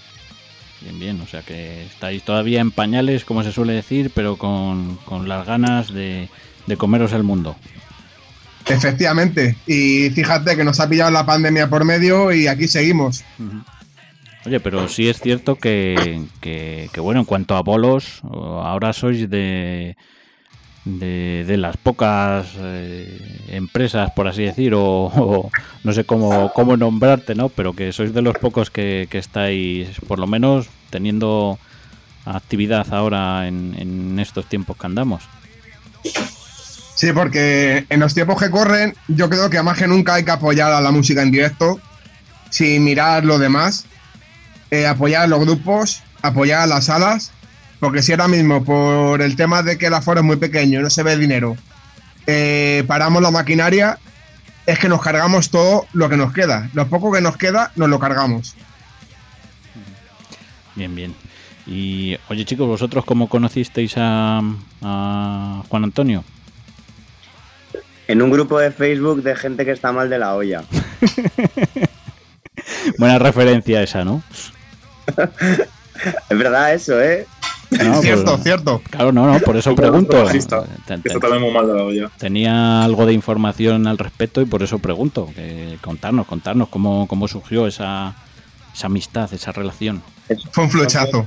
Bien, bien, o sea que estáis todavía en pañales, como se suele decir, pero con, con las ganas de, de comeros el mundo. Efectivamente. Y fíjate que nos ha pillado la pandemia por medio y aquí seguimos. Ujú. Oye, pero sí es cierto que, que- bueno, en cuanto a bolos, ahora sois de, de, de las pocas eh, empresas, por así decir, o, o no sé cómo, cómo nombrarte, ¿no? Pero que sois de los pocos que, que estáis, por lo menos, teniendo actividad ahora en, en estos tiempos que andamos. Sí, porque en los tiempos que corren, yo creo que más que nunca hay que apoyar a la música en directo, sin mirar lo demás, eh, apoyar a los grupos, apoyar a las salas, porque si ahora mismo por el tema de que el aforo es muy pequeño y no se ve dinero, eh, paramos la maquinaria, es que nos cargamos todo lo que nos queda. Lo poco que nos queda, nos lo cargamos. Bien, bien. Y, oye chicos, ¿vosotros cómo conocisteis a, a Juan Antonio? En un grupo de Facebook de gente que está mal de la olla. Buena referencia esa, ¿no? Es verdad eso, ¿eh? No, cierto, pues- cierto. Claro, no, no, por eso pregunto. ten- está también muy mal de la olla. Tenía algo de información al respecto y por eso pregunto. Que contarnos, contarnos cómo, cómo surgió esa, esa amistad, esa relación. Fue un flechazo.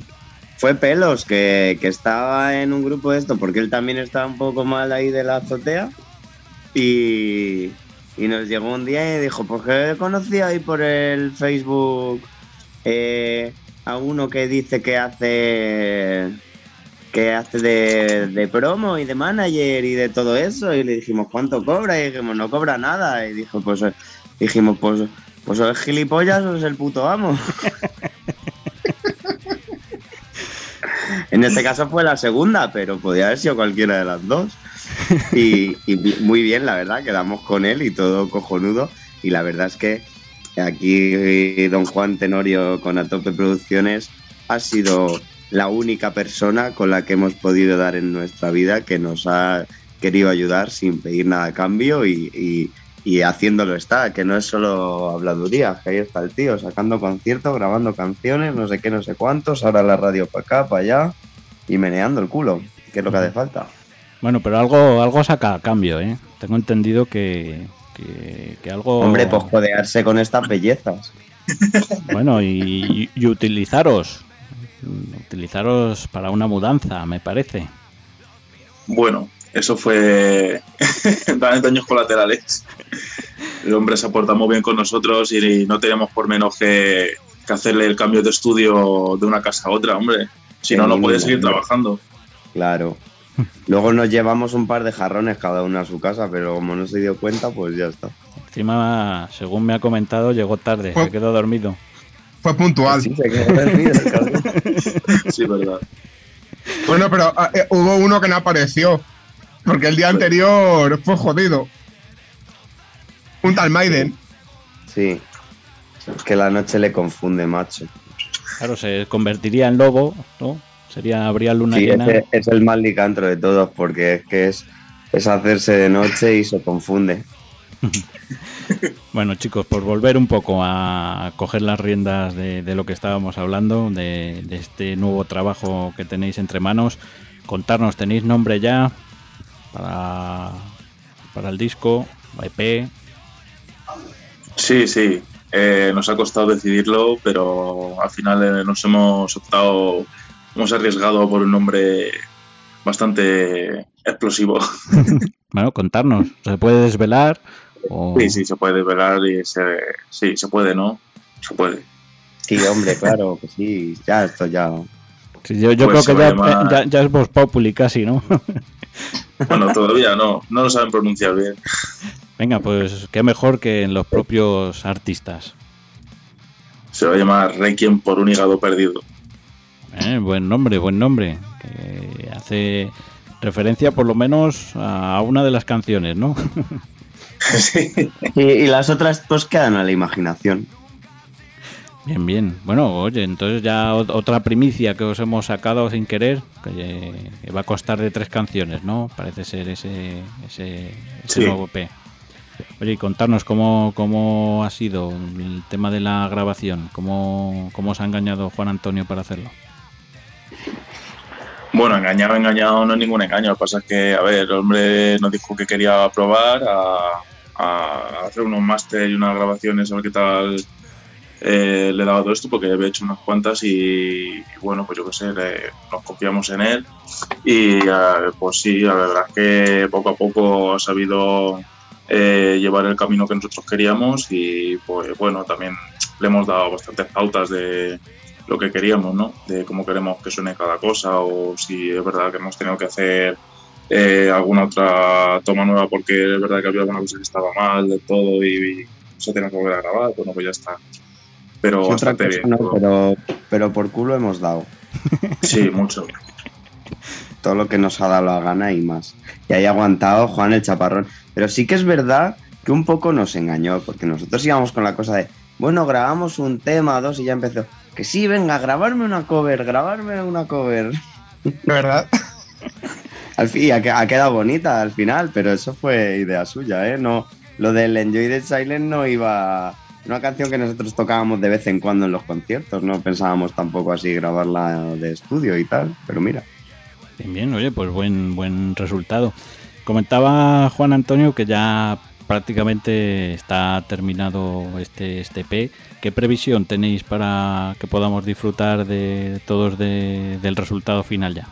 Fue Pelos, que, que estaba en un grupo de esto, porque él también estaba un poco mal ahí de la azotea. Y, y nos llegó un día y dijo, pues que conocí ahí por el Facebook eh, a uno que dice que hace que hace de, de promo y de manager y de todo eso. Y le dijimos, ¿cuánto cobra? Y dijimos, no cobra nada. Y dijo, pues eh, dijimos, pues, Pues o es gilipollas o es el puto amo. en este caso fue la segunda, pero podía haber sido cualquiera de las dos. Y, y muy bien, la verdad, quedamos con él y todo cojonudo. Y la verdad es que aquí don Juan Tenorio con Atope Producciones ha sido la única persona con la que hemos podido dar en nuestra vida que nos ha querido ayudar sin pedir nada a cambio y haciéndolo está, que no es solo habladuría, que ahí está el tío sacando conciertos, grabando canciones, no sé qué, no sé cuántos, ahora la radio para acá, para allá y meneando el culo, que es lo que hace falta. Bueno, pero algo, algo saca a cambio, ¿eh? Tengo entendido que, que, que algo... Hombre, pues jodearse con estas bellezas. Bueno, y, y utilizaros. Utilizaros para una mudanza, me parece. Bueno, eso fue daños colaterales. El hombre se aporta muy bien con nosotros y no teníamos por menos que, que hacerle el cambio de estudio de una casa a otra, hombre. Si no, no puede seguir trabajando. Claro. Luego nos llevamos un par de jarrones cada uno a su casa, pero como no se dio cuenta, pues ya está. Encima, según me ha comentado, llegó tarde, Pues- se quedó dormido. Fue puntual. Sí, se quedó dormido. Sí, verdad. Bueno, pero ah, eh, hubo uno que no apareció. Porque el día anterior fue jodido. Un tal Maiden. Sí. Es que la noche le confunde, macho. Claro, se convertiría en lobo, ¿no? Sería, habría luna Sí, llena. ese es el más licantro de todos, porque es que es, es hacerse de noche y se confunde. Bueno, chicos, por volver un poco a coger las riendas de, de lo que estábamos hablando, de, de este nuevo trabajo que tenéis entre manos, contarnos, ¿tenéis nombre ya para, para el disco, EP? Sí, sí. Eh, nos ha costado decidirlo, pero al final eh, nos hemos optado, hemos arriesgado por un nombre bastante explosivo. Bueno, contarnos, ¿se puede desvelar? O... Sí, sí, se puede desvelar y se, sí, se puede, ¿no? Se puede. Sí, hombre, claro que sí. Ya, esto ya. Sí, yo yo Pues creo que ya, llamar- ya, ya es Voz Populi casi, ¿no? Bueno, todavía no, no lo saben pronunciar bien. Venga, pues qué mejor que en los propios artistas. Se va a llamar Requiem por un hígado perdido. Eh, buen nombre, buen nombre. Que hace referencia por lo menos a una de las canciones, ¿no? Sí. Y, y las otras pues quedan a la imaginación. Bien, bien. Bueno, oye, entonces ya ot- otra primicia que os hemos sacado sin querer, que, eh, que va a costar de tres canciones, ¿no? Parece ser ese, ese, ese Sí. nuevo P. Oye, y contarnos cómo, cómo ha sido el tema de la grabación, cómo, cómo os ha engañado Juan Antonio para hacerlo. Bueno, engañado, engañado no es ningún engaño. Lo que pasa es que, a ver, el hombre nos dijo que quería probar a, a hacer unos máster y unas grabaciones, a ver qué tal eh, le daba todo esto, porque había hecho unas cuantas y, y bueno, pues yo qué sé, le- nos confiamos en él. Y eh, pues sí, la verdad es que poco a poco ha sabido eh, llevar el camino que nosotros queríamos y pues bueno, también le hemos dado bastantes pautas de lo que queríamos, ¿no? De cómo queremos que suene cada cosa o si es verdad que hemos tenido que hacer eh, alguna otra toma nueva porque es verdad que había alguna cosa que estaba mal de todo y, y se tenía que volver a grabar, bueno, pues ya está. Pero Sí, bastante bien. no, pero, pero por culo hemos dado. Sí, mucho. Todo lo que nos ha dado la gana y más. Y ahí ha aguantado Juan el chaparrón. Pero sí que es verdad que un poco nos engañó, porque nosotros íbamos con la cosa de, bueno, grabamos un tema, dos y ya empezó. Que sí, venga, grabarme una cover, grabarme una cover. Verdad. Al fin, y ha, que- ha quedado bonita al final, pero eso fue idea suya, ¿eh? No, lo del Enjoy the Silence no iba. Una canción que nosotros tocábamos de vez en cuando en los conciertos, no pensábamos tampoco así grabarla de estudio y tal, pero mira. Bien, bien, oye, pues buen, buen resultado. Comentaba Juan Antonio que ya prácticamente está terminado este, este P. ¿Qué previsión tenéis para que podamos disfrutar de todos de- del resultado final ya?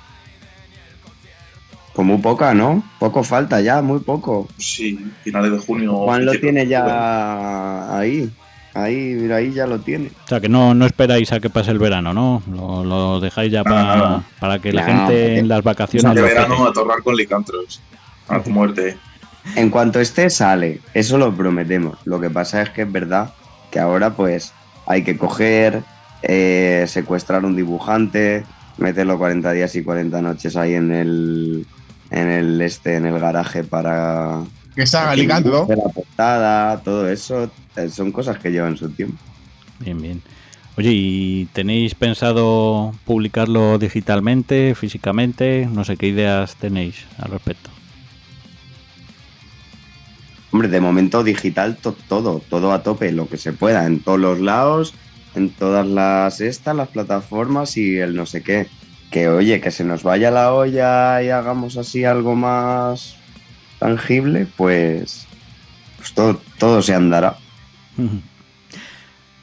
Pues muy poca, ¿no? Poco falta ya, muy poco. Sí, finales de junio. Juan lo tiene ya ahí. Ahí, mira, ahí ya lo tiene. O sea, que no, no esperáis a que pase el verano, ¿no? Lo, lo dejáis ya No, pa- no, no. para que la No, gente en las vacaciones De verano a torrar con licantros. A tu muerte. En cuanto esté, sale. Eso lo prometemos. Lo que pasa es que es verdad que ahora pues hay que coger, eh, secuestrar un dibujante, meterlo 40 días y 40 noches ahí en el, en el este, en el garaje para Que ligando. de la portada, todo eso, eh, son cosas que llevan su tiempo. Bien, bien. Oye, ¿y tenéis pensado publicarlo digitalmente, físicamente? No sé qué ideas tenéis al respecto. Hombre, de momento digital to- todo, todo a tope, lo que se pueda, en todos los lados, en todas las estas, las plataformas y el no sé qué. Que oye, que se nos vaya la olla y hagamos así algo más tangible, pues, pues todo, todo se andará.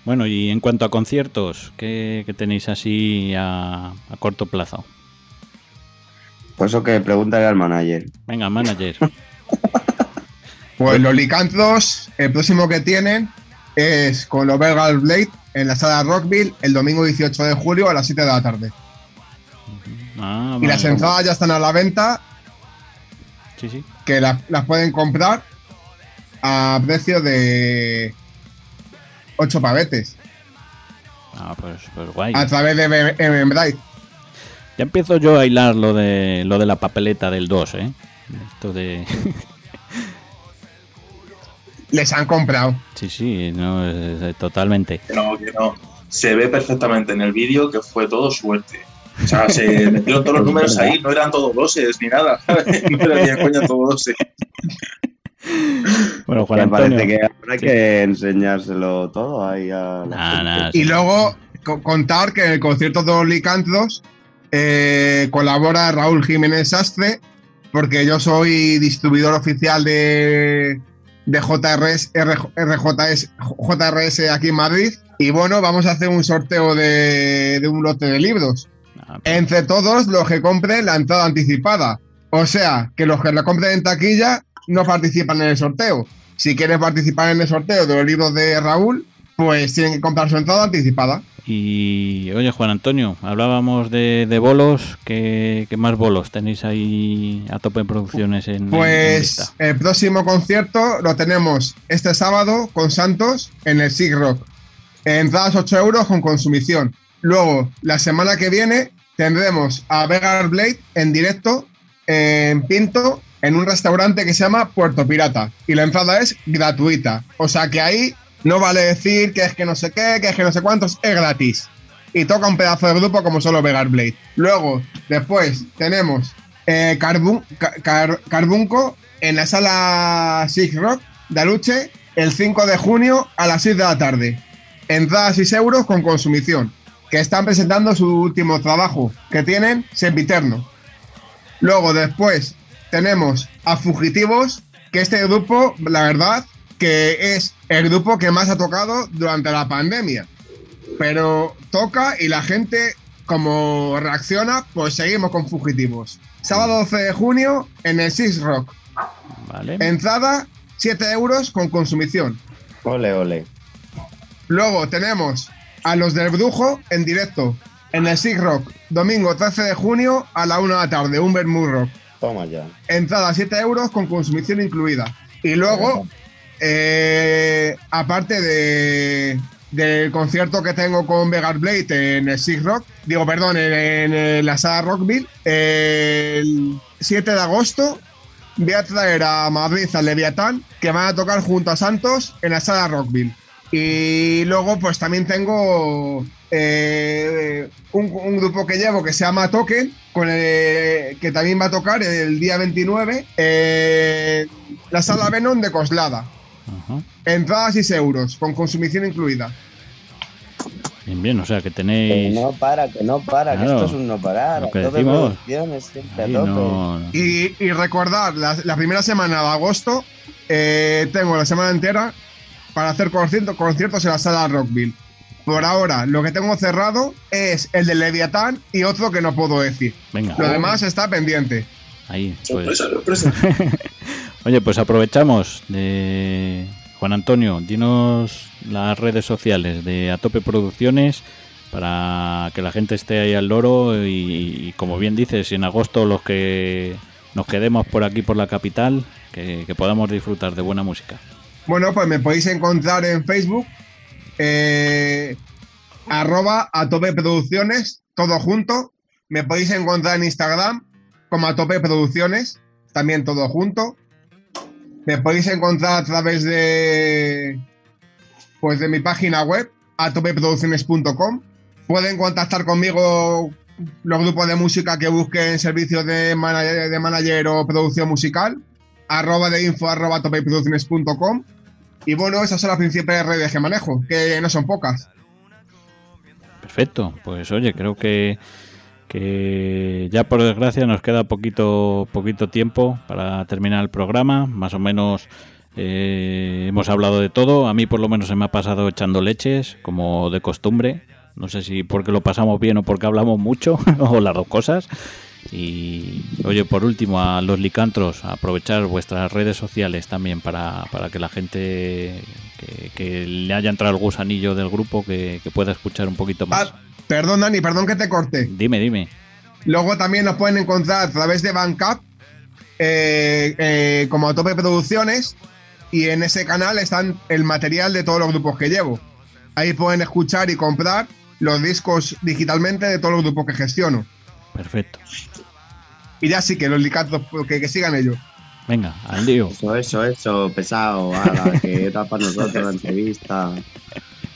Bueno, y en cuanto a conciertos, ¿qué, qué tenéis así a, a corto plazo? Por eso que pregúntale al manager. Venga, manager. Pues los Licantros, el próximo que tienen es con los Belgal Blade en la sala Rockville el domingo 18 de julio a las 7 de la tarde. Ah, Y las entradas ya están a la venta, Sí, sí. que la- las pueden comprar a precio de 8 pavetes Ah, pues, pues guay. a través de Eventbrite. Ya empiezo yo a hilar lo de lo de la papeleta del 2, ¿eh? Esto de... Les han comprado. sí, sí, no, es- es- totalmente. Que no, que no. Se ve perfectamente en el vídeo que fue todo suerte. O sea, se metieron todos los números ahí, no eran todos doses ni nada. No era ni de coña todo dose. Bueno, Juan Me Antonio. parece que ahora hay que enseñárselo todo ahí a Nah, nah, Y luego co- contar que en el concierto de los Licantros eh, colabora Raúl Jiménez Sastre, porque yo soy distribuidor oficial de, de JRS, RJ- RJS, JRS aquí en Madrid. Y bueno, vamos a hacer un sorteo de, de un lote de libros. Ah, Entre todos los que compren la entrada anticipada. O sea, que los que la compren en taquilla no participan en el sorteo. Si quieren participar en el sorteo de los libros de Raúl, pues tienen que comprar su entrada anticipada. Y oye, Juan Antonio, hablábamos de, de bolos. ¿Qué, qué más bolos tenéis ahí a tope en producciones en, Pues el próximo concierto lo tenemos este sábado con Santos en el Sig Rock. Entradas 8 euros con consumición. Luego, la semana que viene, tendremos a Vegar Blade en directo en Pinto en un restaurante que se llama Puerto Pirata. Y la entrada es gratuita. O sea que ahí no vale decir que es que no sé qué, que es que no sé cuántos, es gratis. Y toca un pedazo de grupo como solo Vegar Blade. Luego, después, tenemos eh, Carbun- Ca- Car- Carbunco en la sala Sig Rock de Aluche el 5 de junio a las 6 de la tarde. Entrada 6 euros con consumición. Que están presentando su último trabajo, que tienen Sempiterno. Luego, después, tenemos a Fugitivos, que este grupo, la verdad, que es el grupo que más ha tocado durante la pandemia. Pero toca y la gente, como reacciona, pues seguimos con Fugitivos. Sábado 12 de junio en el Six Rock. ¿Vale? Entrada 7 euros con consumición. Ole, ole. Luego tenemos a los del Brujo en directo en el Sig Rock, domingo 13 de junio a la 1 de la tarde, un Bermud Rock. Toma ya. Entrada 7 euros con consumición incluida. Y luego, eh, aparte de, del concierto que tengo con Vegar Blade en el Sig Rock, digo, perdón, en, la sala Rockville, el 7 de agosto voy a traer a Madrid al Leviatán, que van a tocar junto a Santos en la sala Rockville. Y luego, pues también tengo eh, un, grupo que llevo que se llama Token, con el- que también va a tocar el día 29 en la sala Venom de Coslada. Ajá. Entrada 6 euros, con consumición incluida. Bien, bien, o sea que Que tenéis... no para, que no para, que esto es un no parar. Lo que decimos. producciones, siempre a Ahí tope. no- no- Y, y recordar, la, la primera semana de agosto eh, tengo la semana entera para hacer concierto- conciertos en la sala Rockville. Por ahora, lo que tengo cerrado es el de Leviatán y otro que no puedo decir. Venga, Lo demás está pendiente. ahí. Pues, Sorpresa, sorpresa. Oye, pues aprovechamos de Juan Antonio, dinos las redes sociales de Atope Producciones para que la gente esté ahí al loro y, como bien dices, en agosto los que nos quedemos por aquí por la capital, que, podamos disfrutar de buena música. Bueno, pues me podéis encontrar en Facebook eh, arroba a producciones, todo junto. Me podéis encontrar en Instagram como a tope producciones, también todo junto. Me podéis encontrar a través de pues de mi página web, a topeproducciones.com. Pueden contactar conmigo los grupos de música que busquen servicios de manager, o producción musical, arroba de info arroba topeproducciones.com. Y bueno, esas son las principales redes que manejo, que no son pocas. Perfecto, pues oye, creo que, que ya por desgracia nos queda poquito, poquito tiempo para terminar el programa, más o menos eh, hemos hablado de todo, a mí por lo menos se me ha pasado echando leches, como de costumbre, no sé si porque lo pasamos bien o porque hablamos mucho, o las dos cosas. Y oye, por último, a los licantros, aprovechar vuestras redes sociales también para, para que la gente que, que le haya entrado el gusanillo del grupo que, que pueda escuchar un poquito más. Perdón, Dani, perdón que te corte. Dime, dime. Luego también nos pueden encontrar a través de Bandcamp eh, eh, como Tope Producciones y en ese canal están el material de todos los grupos que llevo. Ahí pueden escuchar y comprar los discos digitalmente de todos los grupos que gestiono. Perfecto. Y ya sí que los licatos, que, que sigan ellos. Venga, al lío. Eso, eso, eso, pesado. ala, que para nosotros la entrevista.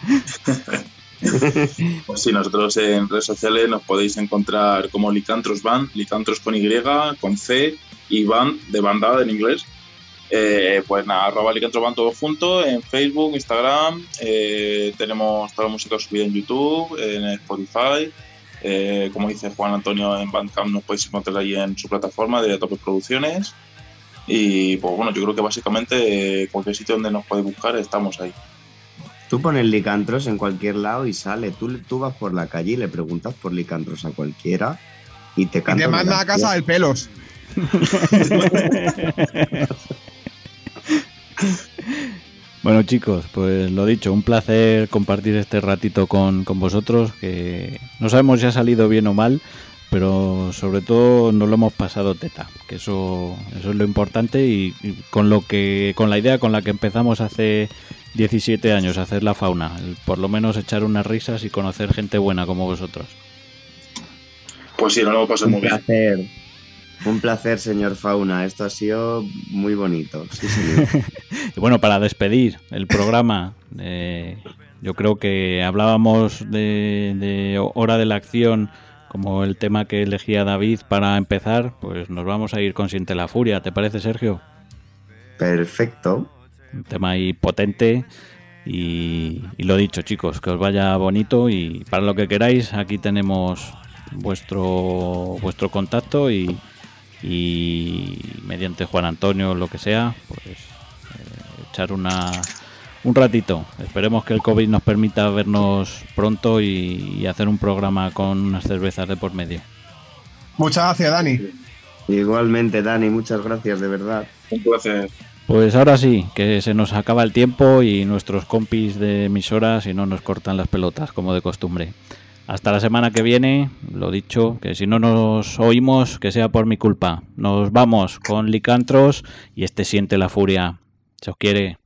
Pues sí, nosotros en redes sociales nos podéis encontrar como Licantros Band, Licantros con Y, con C y Band de bandada en inglés. Eh, pues nada, arroba Licantros Band todo junto en Facebook, Instagram. eh, tenemos toda la música subida en YouTube, en Spotify. Eh, como dice Juan Antonio en Bandcamp, nos podéis encontrar ahí en su plataforma de Tope Producciones. Y pues bueno, yo creo que básicamente eh, cualquier sitio donde nos podéis buscar estamos ahí. Tú pones licantros en cualquier lado y sale. Tú, tú vas por la calle y le preguntas por licantros a cualquiera y te Y canta. te una manda a casa el pelos. Bueno chicos, pues lo dicho, un placer compartir este ratito con, con vosotros, que no sabemos si ha salido bien o mal, pero sobre todo nos lo hemos pasado teta, que eso, eso es lo importante y, y con lo que, con la idea con la que empezamos hace 17 años a hacer la fauna, por lo menos echar unas risas y conocer gente buena como vosotros. Pues sí, nos lo hemos pasado muy Un bien. placer. Un placer, señor Fauna. Esto ha sido muy bonito. Sí, señor. Y bueno, para despedir el programa, eh, yo creo que hablábamos de, de Hora de la Acción como el tema que elegía David para empezar, pues nos vamos a ir con Siente la Furia, ¿te parece Sergio? Perfecto. Un tema ahí potente y, y lo dicho chicos, que os vaya bonito y para lo que queráis aquí tenemos vuestro vuestro contacto y, y mediante Juan Antonio lo que sea, pues eh, echar una un ratito. Esperemos que el COVID nos permita vernos pronto y, y hacer un programa con unas cervezas de por medio. Muchas gracias, Dani. Igualmente, Dani, muchas gracias, de verdad. Un placer. Pues ahora sí, que se nos acaba el tiempo y nuestros compis de emisoras y no nos cortan las pelotas como de costumbre. Hasta la semana que viene, lo dicho, que si no nos oímos, que sea por mi culpa. Nos vamos con Licantros y este siente la furia. Se os quiere.